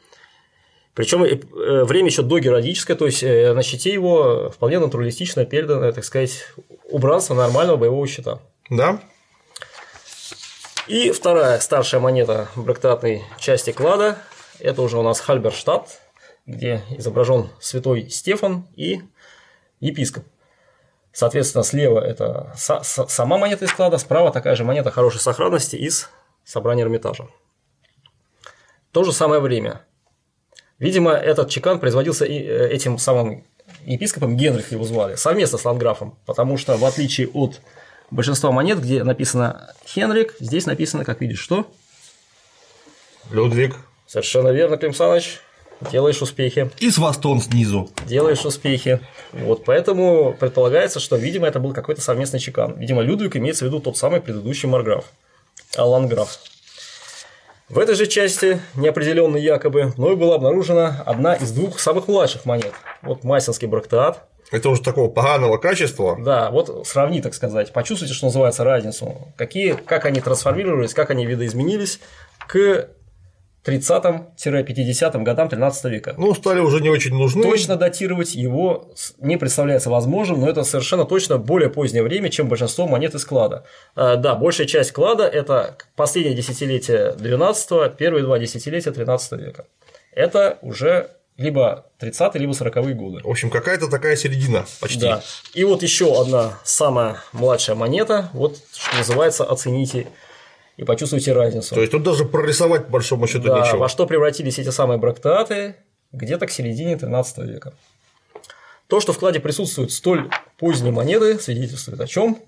Причем э, время еще до геральдическое, то есть э, на щите его вполне натуралистично передано, так сказать, убранство нормального боевого щита. Да? И вторая старшая монета брактатной части клада – это уже у нас Хальберштадт, где изображен святой Стефан и епископ. Соответственно, слева это са- са- сама монета из клада, справа такая же монета хорошей сохранности из собрания Эрмитажа. То же самое время. Видимо, этот чекан производился и, э, этим самым епископом, Генрих его звали, совместно с Ландграфом, потому что в отличие от большинства монет, где написано Хенрик, здесь написано, как видишь, что? Людвиг. Совершенно верно, Клим Саныч. Делаешь успехи. И свастон снизу. Делаешь успехи. Вот поэтому предполагается, что, видимо, это был какой-то совместный чекан. Видимо, Людвиг имеется в виду тот самый предыдущий Марграф. А Ланграф. В этой же части, неопределенной якобы, мной была обнаружена одна из двух самых младших монет. Вот Масинский брактеат. Это уже такого поганого качества. Да, вот сравни, так сказать, почувствуйте, что называется, разницу. Какие, как они трансформировались, как они видоизменились к 30-50 годам 13 века. Ну, стали уже не очень нужны. Точно датировать его не представляется возможным, но это совершенно точно более позднее время, чем большинство монет из клада. А, да, большая часть клада – это последнее десятилетие 12 первые два десятилетия 13 века. Это уже либо 30-е, либо 40-е годы. В общем, какая-то такая середина почти. Да. И вот еще одна самая младшая монета, вот что называется «Оцените и почувствуйте разницу. То есть тут даже прорисовать по большому счету да, нечего. Во что превратились эти самые брактаты где-то к середине 13 века. То, что в кладе присутствуют столь поздние монеты, свидетельствует о чем?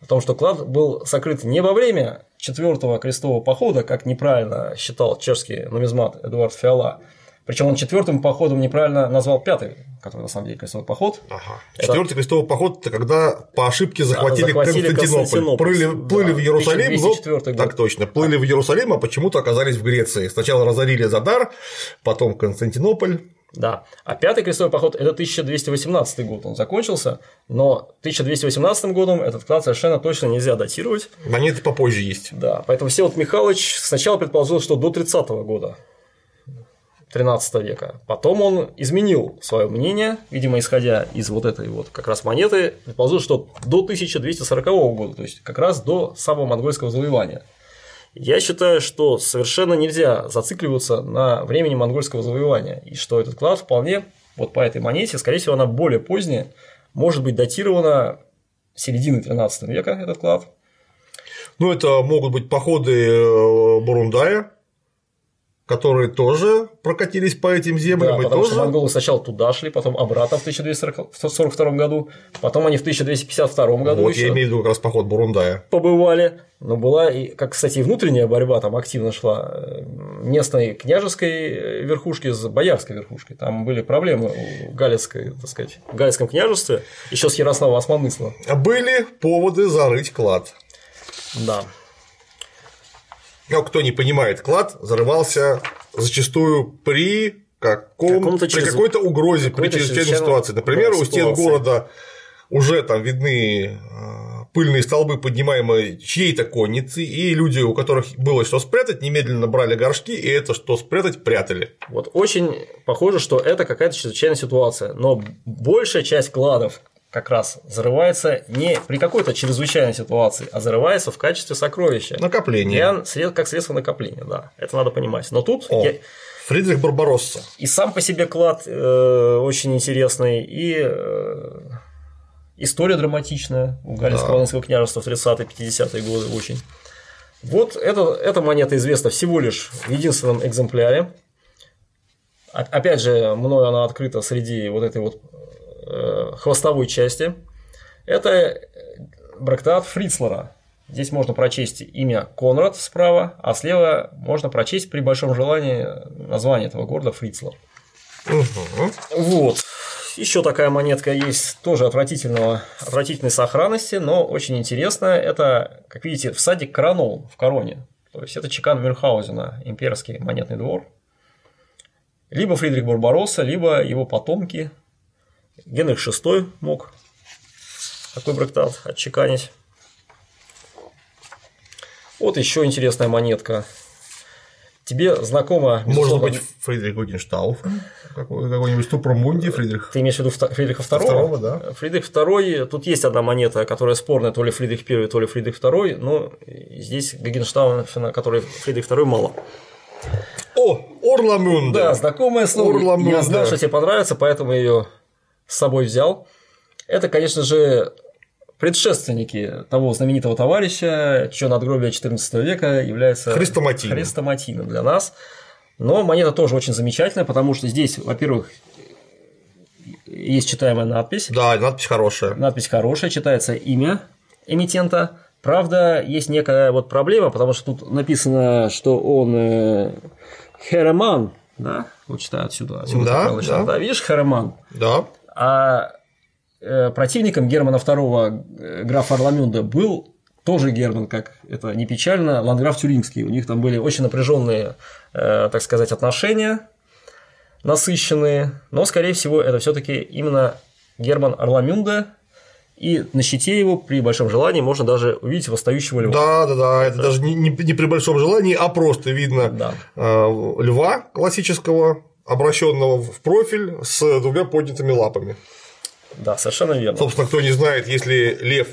О том, что клад был сокрыт не во время четвертого крестового похода, как неправильно считал чешский нумизмат Эдуард Фиала, причем он четвертым походом неправильно назвал пятый, который на самом деле крестовый поход. Ага. Четвертый крестовый поход это когда по ошибке захватили, захватили Константинополь. Плыли, плыли Да, в Иерусалим, но 1204 год. так точно. Плыли в Иерусалим, а почему-то оказались в Греции. Сначала разорили Задар, потом Константинополь. Да. А пятый крестовый поход – это 1218 год, он закончился, но 1218 годом этот клад совершенно точно нельзя датировать. Монеты попозже есть. Да, поэтому Всеволод Михайлович сначала предположил, что до 30 года 13 века. Потом он изменил свое мнение, видимо, исходя из вот этой вот как раз монеты, предположил, что до 1240 года, то есть как раз до самого монгольского завоевания. Я считаю, что совершенно нельзя зацикливаться на времени монгольского завоевания, и что этот клад вполне, вот по этой монете, скорее всего, она более поздняя, может быть датирована середины 13 века, этот клад. Ну, это могут быть походы э, Бурундая, которые тоже прокатились по этим землям. Да, и потому тоже... что монголы сначала туда шли, потом обратно в 1242 году, потом они в 1252 году Вот я имею в виду как раз поход Бурундая. побывали. Но была, и, как, кстати, и внутренняя борьба там активно шла э, местной княжеской верхушки с боярской верхушкой. Там были проблемы у галицкой, так сказать, в Галицком княжестве, еще с Ярослава Османмысла. Были поводы зарыть клад. Да. Ну, кто не понимает, клад зарывался зачастую при каком, при чрез- какой-то угрозе, какой-то при чрезвычайной чрезвычайно- ситуации. Например, у стен города уже там видны э, пыльные столбы, поднимаемые чьей-то конницы, и люди, у которых было что спрятать, немедленно брали горшки, и это что спрятать прятали. Вот очень похоже, что это какая-то чрезвычайная ситуация, но большая часть кладов как раз зарывается не при какой-то чрезвычайной ситуации, а зарывается в качестве сокровища. Накопление. Для как средство накопления, да, это надо понимать. Но тут О, я- Фридрих Барбаросса. и сам по себе клад э, очень интересный, и э, история драматичная у Галицко-Волынского княжества в 30-50-е годы очень. Вот это, эта монета известна всего лишь в единственном экземпляре. Опять же, мною она открыта среди вот этой вот хвостовой части. Это э, брактат Фрицлера. Здесь можно прочесть имя Конрад справа, а слева можно прочесть при большом желании название этого города Фрицлер. Мгм. Вот. Еще такая монетка есть, тоже отвратительного, отвратительной сохранности, но очень интересная. Это, как видите, всадник коронол в короне. То есть это чекан Мюнхгаузена, имперский монетный двор. Либо Фридрих Барбаросса, либо его потомки. Генрих VI мог такой брактат отчеканить. Вот еще интересная монетка. Тебе знакома, Может быть, Фридрих Гогенштауфен, какой- какой-нибудь Тупромунди, Фридрих Ты имеешь в виду Фридриха II? Второго, да. Фридрих II, тут есть одна монета, которая спорная, то ли Фридрих I, то ли Фридрих II, но здесь Гагенштауфена, который Фридрих II, мало. О, Орламюнде. Да, знакомое слово. Орламюнде. Я знал, что тебе понравится, поэтому ее с собой взял. Это, конечно же, предшественники того знаменитого товарища, чье надгробие XIV века является Хрестоматийным. хрестоматийным для нас. Но монета тоже очень замечательная, потому что здесь, во-первых, есть читаемая надпись. Да, надпись хорошая. Надпись хорошая, читается имя эмитента. Правда, есть некая вот проблема, потому что тут написано, что он э, Хереман, да, вот читаю отсюда, отсюда Да, читаю. да. видишь, Хереман. Да. А э, противником Германа II, э, графа Орламюнда, был тоже Герман, как это не печально, Ландграф Тюрингский. У них там были очень напряженные, э, так сказать, отношения, насыщенные, но, скорее всего, это все-таки именно Герман Орламюнде, и на щите его при большом желании можно даже увидеть восстающего льва. Да, да, да. Это даже не, не, не при большом желании, а просто видно Да. льва классического, обращенного в профиль с двумя поднятыми лапами. Да, совершенно верно. Собственно, кто не знает, если лев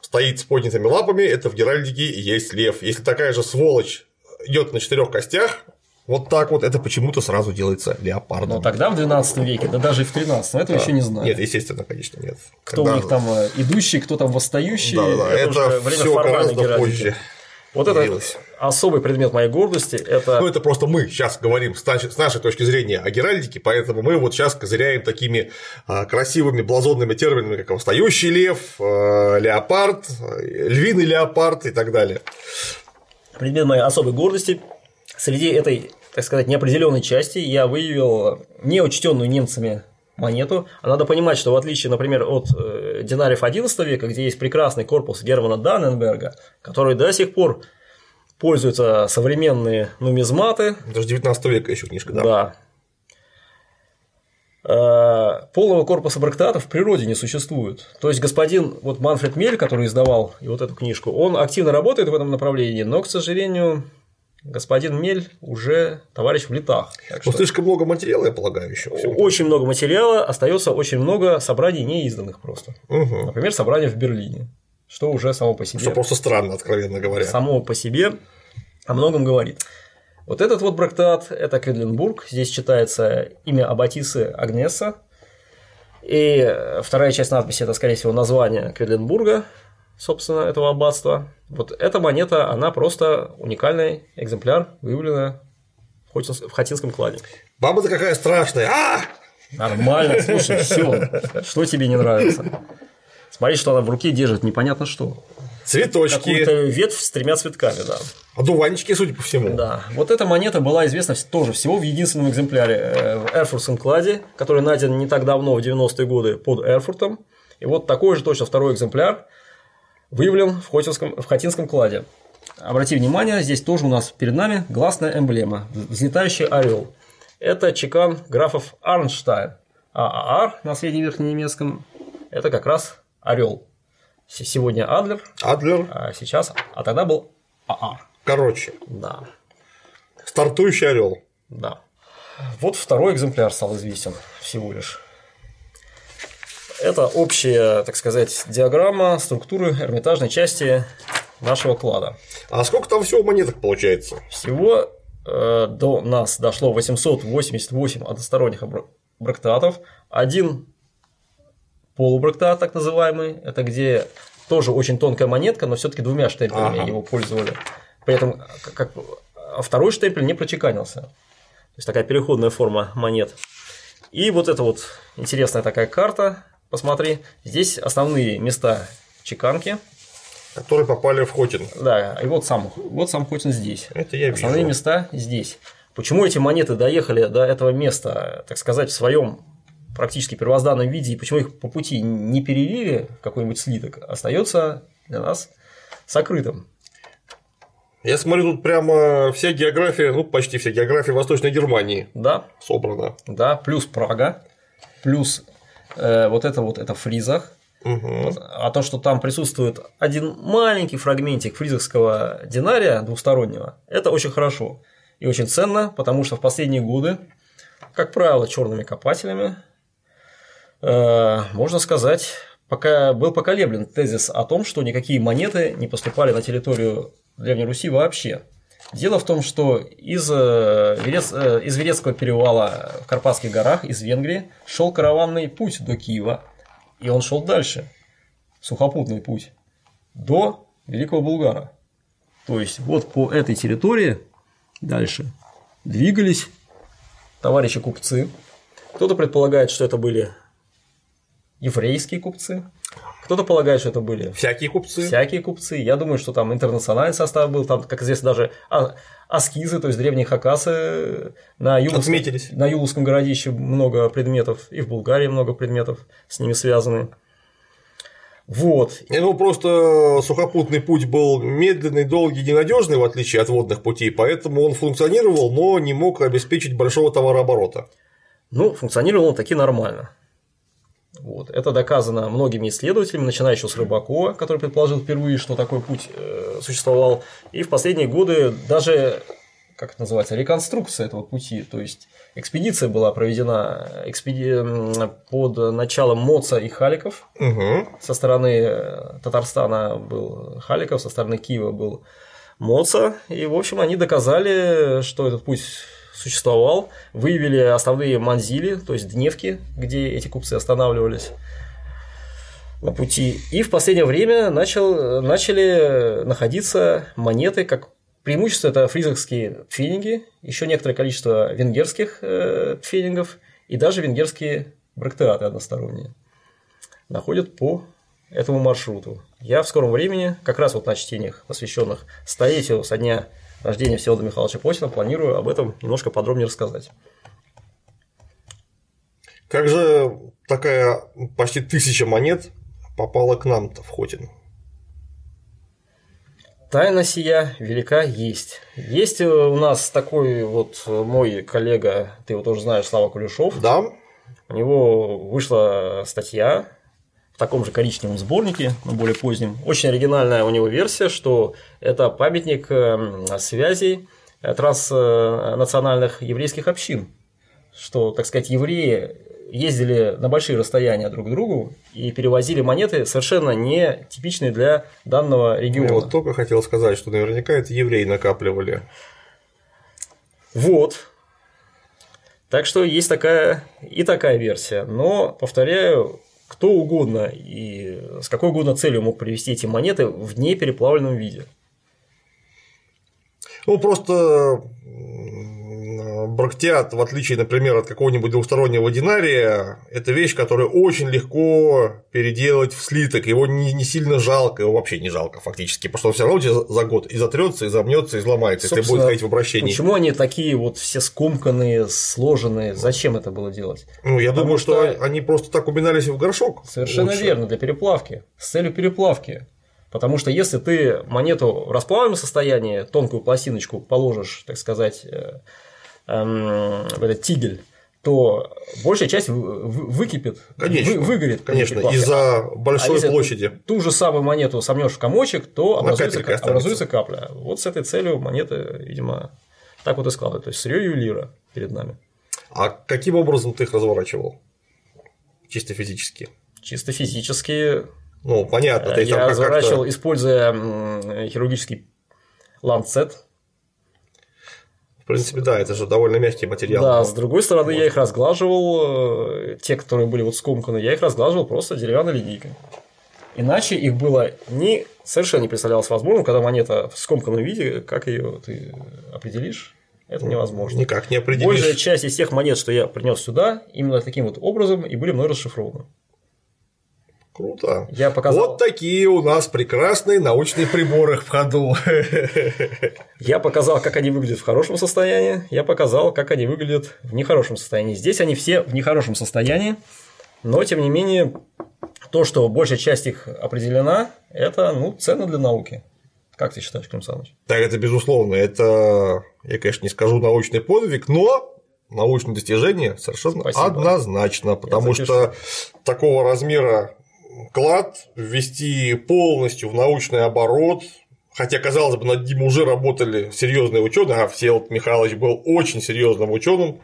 стоит с поднятыми лапами, это в Геральдике и есть лев. Если такая же сволочь идет на четырех костях, вот так вот, это почему-то сразу делается леопардом. Но тогда в 12 веке, да даже и в 13, этого еще не знаю. Нет, естественно, конечно, нет. кто Когда- у них там э, идущий, кто там восстающий. Да, да, да, это, это, время все формальной гораздо геральдики. позже. Вот это появилось. особый предмет моей гордости. Это Ну, это просто мы сейчас говорим с нашей, точки зрения о геральдике, поэтому мы вот сейчас козыряем такими а, красивыми блазонными терминами, как восстающий лев, а, леопард, львиный леопард и так далее. предмет моей особой гордости. Среди этой, так сказать, неопределенной части я выявил неучтенную немцами монету. А надо понимать, что в отличие, например, от э, динариев XI века, где есть прекрасный корпус Германа Данненберга, который до сих пор пользуются современные нумизматы, Даже 19 века еще книжка, да. Да. Э, Полного корпуса брактатов в природе не существует. То есть господин вот Манфред Мель, который издавал и вот эту книжку, он активно работает в этом направлении, но, к сожалению, господин Мель уже товарищ в летах. Так что слишком много материала, я полагаю, еще. очень много материала, остается очень много собраний неизданных просто. Например, собрание в Берлине, что уже само по себе Что просто странно, откровенно говоря. само по себе о многом говорит. Вот этот вот брактат – это Кведленбург. Здесь читается имя Аббатисы Агнеса. И вторая часть надписи – это, скорее всего, название Кведленбурга, собственно, этого аббатства. Вот эта монета, она просто уникальный экземпляр, выявленная в Хотинс- в Хатинском кладе. Баба-то какая страшная! А! Нормально, слушай, все. Что тебе не нравится? Смотри, что она в руке держит, непонятно что. Цветочки, Какую-то ветвь с тремя цветками, да. одуванчики, судя по всему. Да, вот эта монета была известна тоже всего в единственном экземпляре э, в Эрфуртском кладе, который найден не так давно, в 90-е годы, под Эрфуртом. И вот такой же точно второй экземпляр выявлен в, Хотинском, в Хатинском кладе. Обрати внимание, здесь тоже у нас перед нами гласная эмблема, взлетающий орел. Это чекан графов Арнштайн. А ААР на средневерхненемецком – это как раз орел. Сегодня Адлер, Адлер, а сейчас, а тогда был ААР. короче, Да. стартующий орел. Да. Вот второй экземпляр стал известен всего лишь. Это общая, так сказать, диаграмма структуры эрмитажной части нашего клада. А сколько там всего монеток получается? Всего э, до нас дошло 888 односторонних брактатов. Один полубрактат, так называемый, это где тоже очень тонкая монетка, но все-таки двумя штемпелями Ага. его пользовали. При этом как, а второй штемпель не прочеканился. То есть такая переходная форма монет. И вот эта вот интересная такая карта, посмотри, здесь основные места чеканки. Которые попали в Хотин. Да, и вот сам, вот сам Хотин здесь. Это я Основные вижу. места здесь. Почему эти монеты доехали до этого места, так сказать, в своем практически первозданном виде, и почему их по пути не перелили в какой-нибудь слиток, остается для нас сокрытым. Я смотрю, тут прямо вся география, ну почти вся география Восточной Германии Да, собрана. да, плюс Прага, плюс э, вот это вот это в фризах. Вот. А то, что там присутствует один маленький фрагментик фризовского динария двустороннего, это очень хорошо и очень ценно, потому что в последние годы, как правило, черными копателями, э, можно сказать, пока был поколеблен тезис о том, что никакие монеты не поступали на территорию Древней Руси вообще. Дело в том, что из, э, Верец- э, из Верецкого перевала в Карпатских горах, из Венгрии, шел караванный путь до Киева, и он шел дальше, сухопутный путь, до Великого Булгара. То есть вот по этой территории дальше двигались товарищи купцы. Кто-то предполагает, что это были еврейские купцы, кто-то полагает, что это были Всякие купцы. всякие купцы. Я думаю, что там интернациональный состав был, там, как известно, даже а- аскизы, то есть древние хакасы на Юловском, Отметились. на Юловском городище много предметов, и в Булгарии много предметов с ними связаны. Вот. Ну, просто сухопутный путь был медленный, долгий, ненадежный, в отличие от водных путей, поэтому он функционировал, но не мог обеспечить большого товарооборота. Ну, функционировал он таки нормально. Вот. Это доказано многими исследователями, начиная еще с Рыбакова, который предположил впервые, что такой путь э, существовал. И в последние годы даже, как это называется, реконструкция этого пути. То есть экспедиция была проведена экспеди... под началом Моца и Халиков. Угу. Со стороны э, Татарстана был Халиков, со стороны Киева был Моца. И, в общем, они доказали, что этот путь существовал, выявили основные манзили, то есть дневки, где эти купцы останавливались на пути. И в последнее время начал, начали находиться монеты, как преимущество это фризовские пфенинги, еще некоторое количество венгерских э, пфенингов и даже венгерские брактеаты односторонние находят по этому маршруту. Я в скором времени, как раз вот на чтениях, посвященных столетию со дня рождения Всеволода Михайловича Потина, планирую об этом немножко подробнее рассказать. Как же такая почти тысяча монет попала к нам-то в Хотин? Тайна сия велика есть. Есть у нас такой вот мой коллега, ты его тоже знаешь, Слава Кулешов. Да. У него вышла статья таком же коричневом сборнике, но более позднем. Очень оригинальная у него версия, что это памятник эм, связей э, транснациональных еврейских общин. Что, так сказать, евреи ездили на большие расстояния друг к другу и перевозили монеты совершенно не типичные для данного региона. Я вот только хотел сказать, что наверняка это евреи накапливали. Вот. Так что есть такая и такая версия. Но, повторяю, кто угодно и с какой угодно целью мог привести эти монеты в непереплавленном виде. Ну, просто брактиат, в отличие, например, от какого-нибудь двухстороннего динария, это вещь, которую очень легко переделать в слиток. Его не, не сильно жалко, его вообще не жалко фактически, потому что он все равно тебе за год и затрется, и замнется, и сломается, если будет ходить в обращении. Почему они такие вот все скомканные, сложенные? Зачем это было делать? Ну, я Потому думаю, что... что они просто так уминались в горшок. Совершенно лучше. верно, для переплавки, с целью переплавки. Потому что если ты монету в расплавленном состоянии, тонкую пластиночку положишь, так сказать, э, эм, в этот тигель, то большая часть выкипит, конечно, вы, выгорит. Конечно, из-за большой а площади. ту же самую монету сомнешь в комочек, то образуется, образуется капля. Вот с этой целью монеты, видимо, так вот и складывают. То есть сырье ювелира перед нами. А каким образом ты их разворачивал? Чисто физически. Чисто физически. Ну, понятно. Ты я разворачивал, используя хирургический ланцет, принципе, да, это же довольно мягкий материал. Да, с другой стороны, вот. я их разглаживал, э, те, которые были вот скомканы, я их разглаживал просто деревянной линейкой. Иначе их было не совершенно не представлялось возможным, когда монета в скомканном виде, как ее ты определишь, это невозможно. Никак не определишь. Большая часть из тех монет, что я принес сюда, именно таким вот образом и были мной расшифрованы. Круто. Я показал... Вот такие у нас прекрасные научные приборы в ходу. Я показал, как они выглядят в хорошем состоянии, я показал, как они выглядят в нехорошем состоянии. Здесь они все в нехорошем состоянии, но тем не менее, то, что большая часть их определена, это ну, ценно для науки. Как ты считаешь, Клим Саныч? Так, это безусловно. Это, я, конечно, не скажу научный подвиг, но научное достижение совершенно Спасибо. однозначно, потому что такого размера клад ввести полностью в научный оборот, хотя, казалось бы, над ним уже работали серьезные ученые, а Всеволод Михайлович был очень серьезным ученым,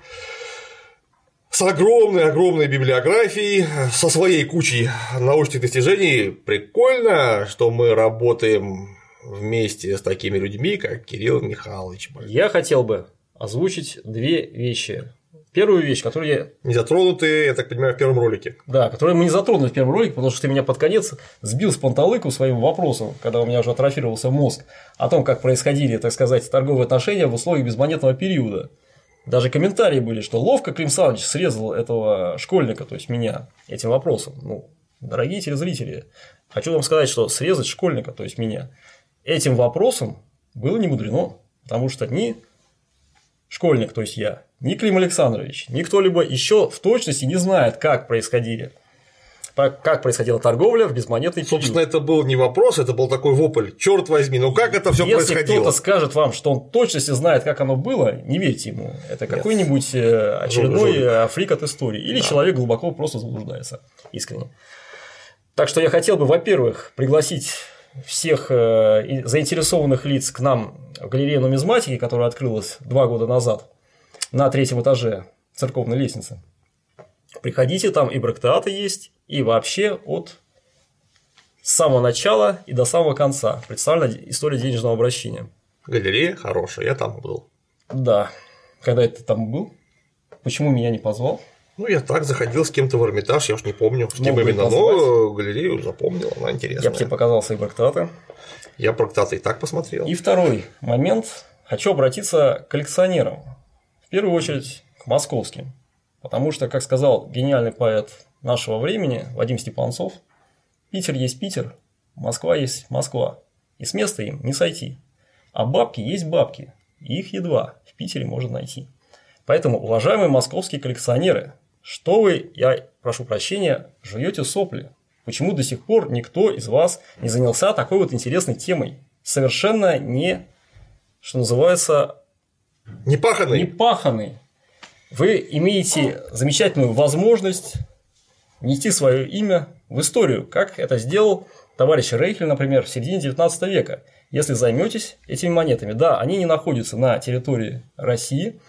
с огромной-огромной библиографией, со своей кучей научных достижений. Прикольно, что мы работаем вместе с такими людьми, как Кирилл Михайлович. Я хотел бы озвучить две вещи. Первую вещь, которую я… Не затронуты, я так понимаю, в первом ролике. Да, которую мы не затронули в первом ролике, потому что ты меня под конец сбил с панталыку своим вопросом, когда у меня уже атрофировался мозг, о том, как происходили, так сказать, торговые отношения в условиях безмонетного периода. Даже комментарии были, что ловко Клим Саныч срезал этого школьника, то есть меня, этим вопросом. Ну, дорогие телезрители, хочу вам сказать, что срезать школьника, то есть меня, этим вопросом было не мудрено, потому что ни школьник, то есть я, ни Клим Александрович, ни кто-либо еще в точности не знает, как происходили как происходила торговля в безмонетный период. Собственно, это был не вопрос, это был такой вопль. Черт возьми, ну как это все Если происходило? кто-то скажет вам, что он точности знает, как оно было, не верьте ему. Это какой-нибудь э, очередной жулик. африк от истории. Или человек глубоко просто заблуждается искренне. Так что я хотел бы, во-первых, пригласить всех э, заинтересованных лиц к нам в галерею нумизматики, которая открылась два года назад на третьем этаже церковной лестницы. Приходите, там и брактеаты есть, и вообще от самого начала и до самого конца представлена история денежного обращения. Галерея хорошая, я там был. Да. Когда это там был? Почему меня не позвал? Ну, я так заходил с кем-то в Эрмитаж, я уж не помню, с кем именно, но галерею запомнил, она интересная. Я бы тебе показал свои брактеаты. Я проктаты и так посмотрел. И второй момент. Хочу обратиться к коллекционерам. В первую очередь к московским. Потому что, как сказал гениальный поэт нашего времени Вадим Степанцов, Питер есть Питер, Москва есть Москва. И с места им не сойти. А бабки есть бабки. И их едва в Питере можно найти. Поэтому, уважаемые московские коллекционеры, что вы, я прошу прощения, жуете сопли? Почему до сих пор никто из вас не занялся такой вот интересной темой? Совершенно не, что называется, Непаханный. не паханный. Вы имеете замечательную возможность внести свое имя в историю, как это сделал товарищ Рейхель, например, в середине 19 века. Если займетесь этими монетами, да, они не находятся на территории России,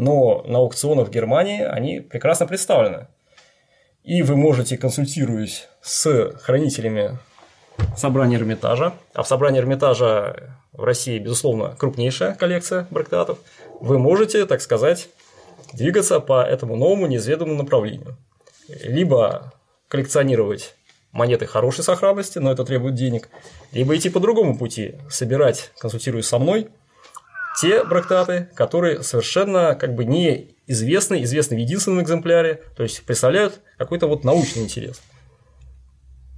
но на аукционах в Германии они прекрасно представлены. И вы можете, консультируясь с хранителями собрания Эрмитажа, а в собрании Эрмитажа в России, безусловно, крупнейшая коллекция брактатов, вы можете, так сказать, двигаться по этому новому неизведанному направлению. Либо коллекционировать монеты хорошей сохранности, но это требует денег, либо идти по другому пути, собирать, консультируясь со мной, те брактаты, которые совершенно как бы не известны, известны в единственном экземпляре, то есть представляют какой-то вот научный интерес.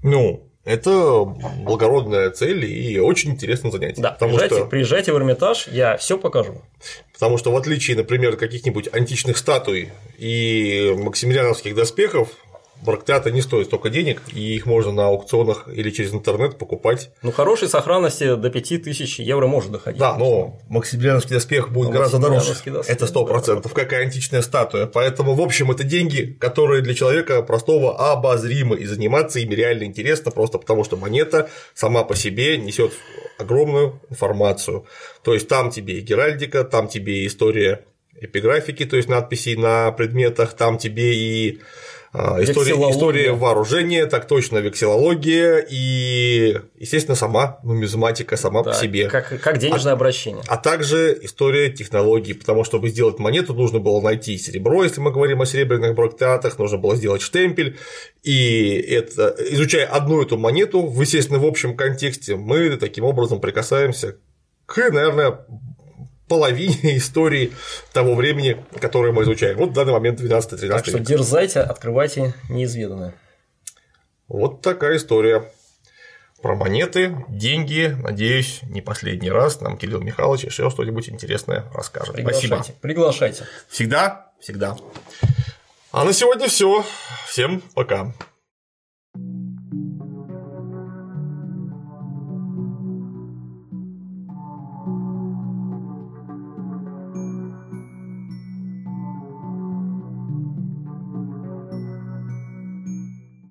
Ну, это благородная цель и очень интересное занятие. Да, потому приезжайте, что, приезжайте в Эрмитаж, я все покажу. потому что в отличие, например, от каких-нибудь античных статуй и максимилиановских доспехов, брактаты не стоят столько денег, и их можно на аукционах или через интернет покупать. Ну, хорошей сохранности до 5000 евро может доходить. Да, но максимилиановский доспех будет Ну, гораздо дороже. доспех, Это сто процентов, как и античная статуя. Поэтому, в общем, это деньги, которые для человека простого обозримы, и заниматься ими реально интересно, просто потому что монета сама по себе несет огромную информацию. То есть там тебе и геральдика, там тебе и история эпиграфики, то есть надписей на предметах, там тебе и а, история, Вексилология. история вооружения, так точно, вексилология и, естественно, сама нумизматика сама Да, по себе. Как, как денежное обращение. А также история технологий, потому что, чтобы сделать монету, нужно было найти серебро, если мы говорим о серебряных брактеатах, нужно было сделать штемпель, и это, изучая одну эту монету, естественно, в общем контексте, мы таким образом прикасаемся к, наверное, половине истории того времени, которое мы изучаем. Вот в данный момент 12-13 Так что век. дерзайте, открывайте неизведанное. Вот такая история. Про монеты, деньги, надеюсь, не последний раз нам Кирилл Михайлович еще что-нибудь интересное расскажет. Спасибо. Приглашайте. Приглашайте. Всегда, всегда. А на сегодня все. Всем пока.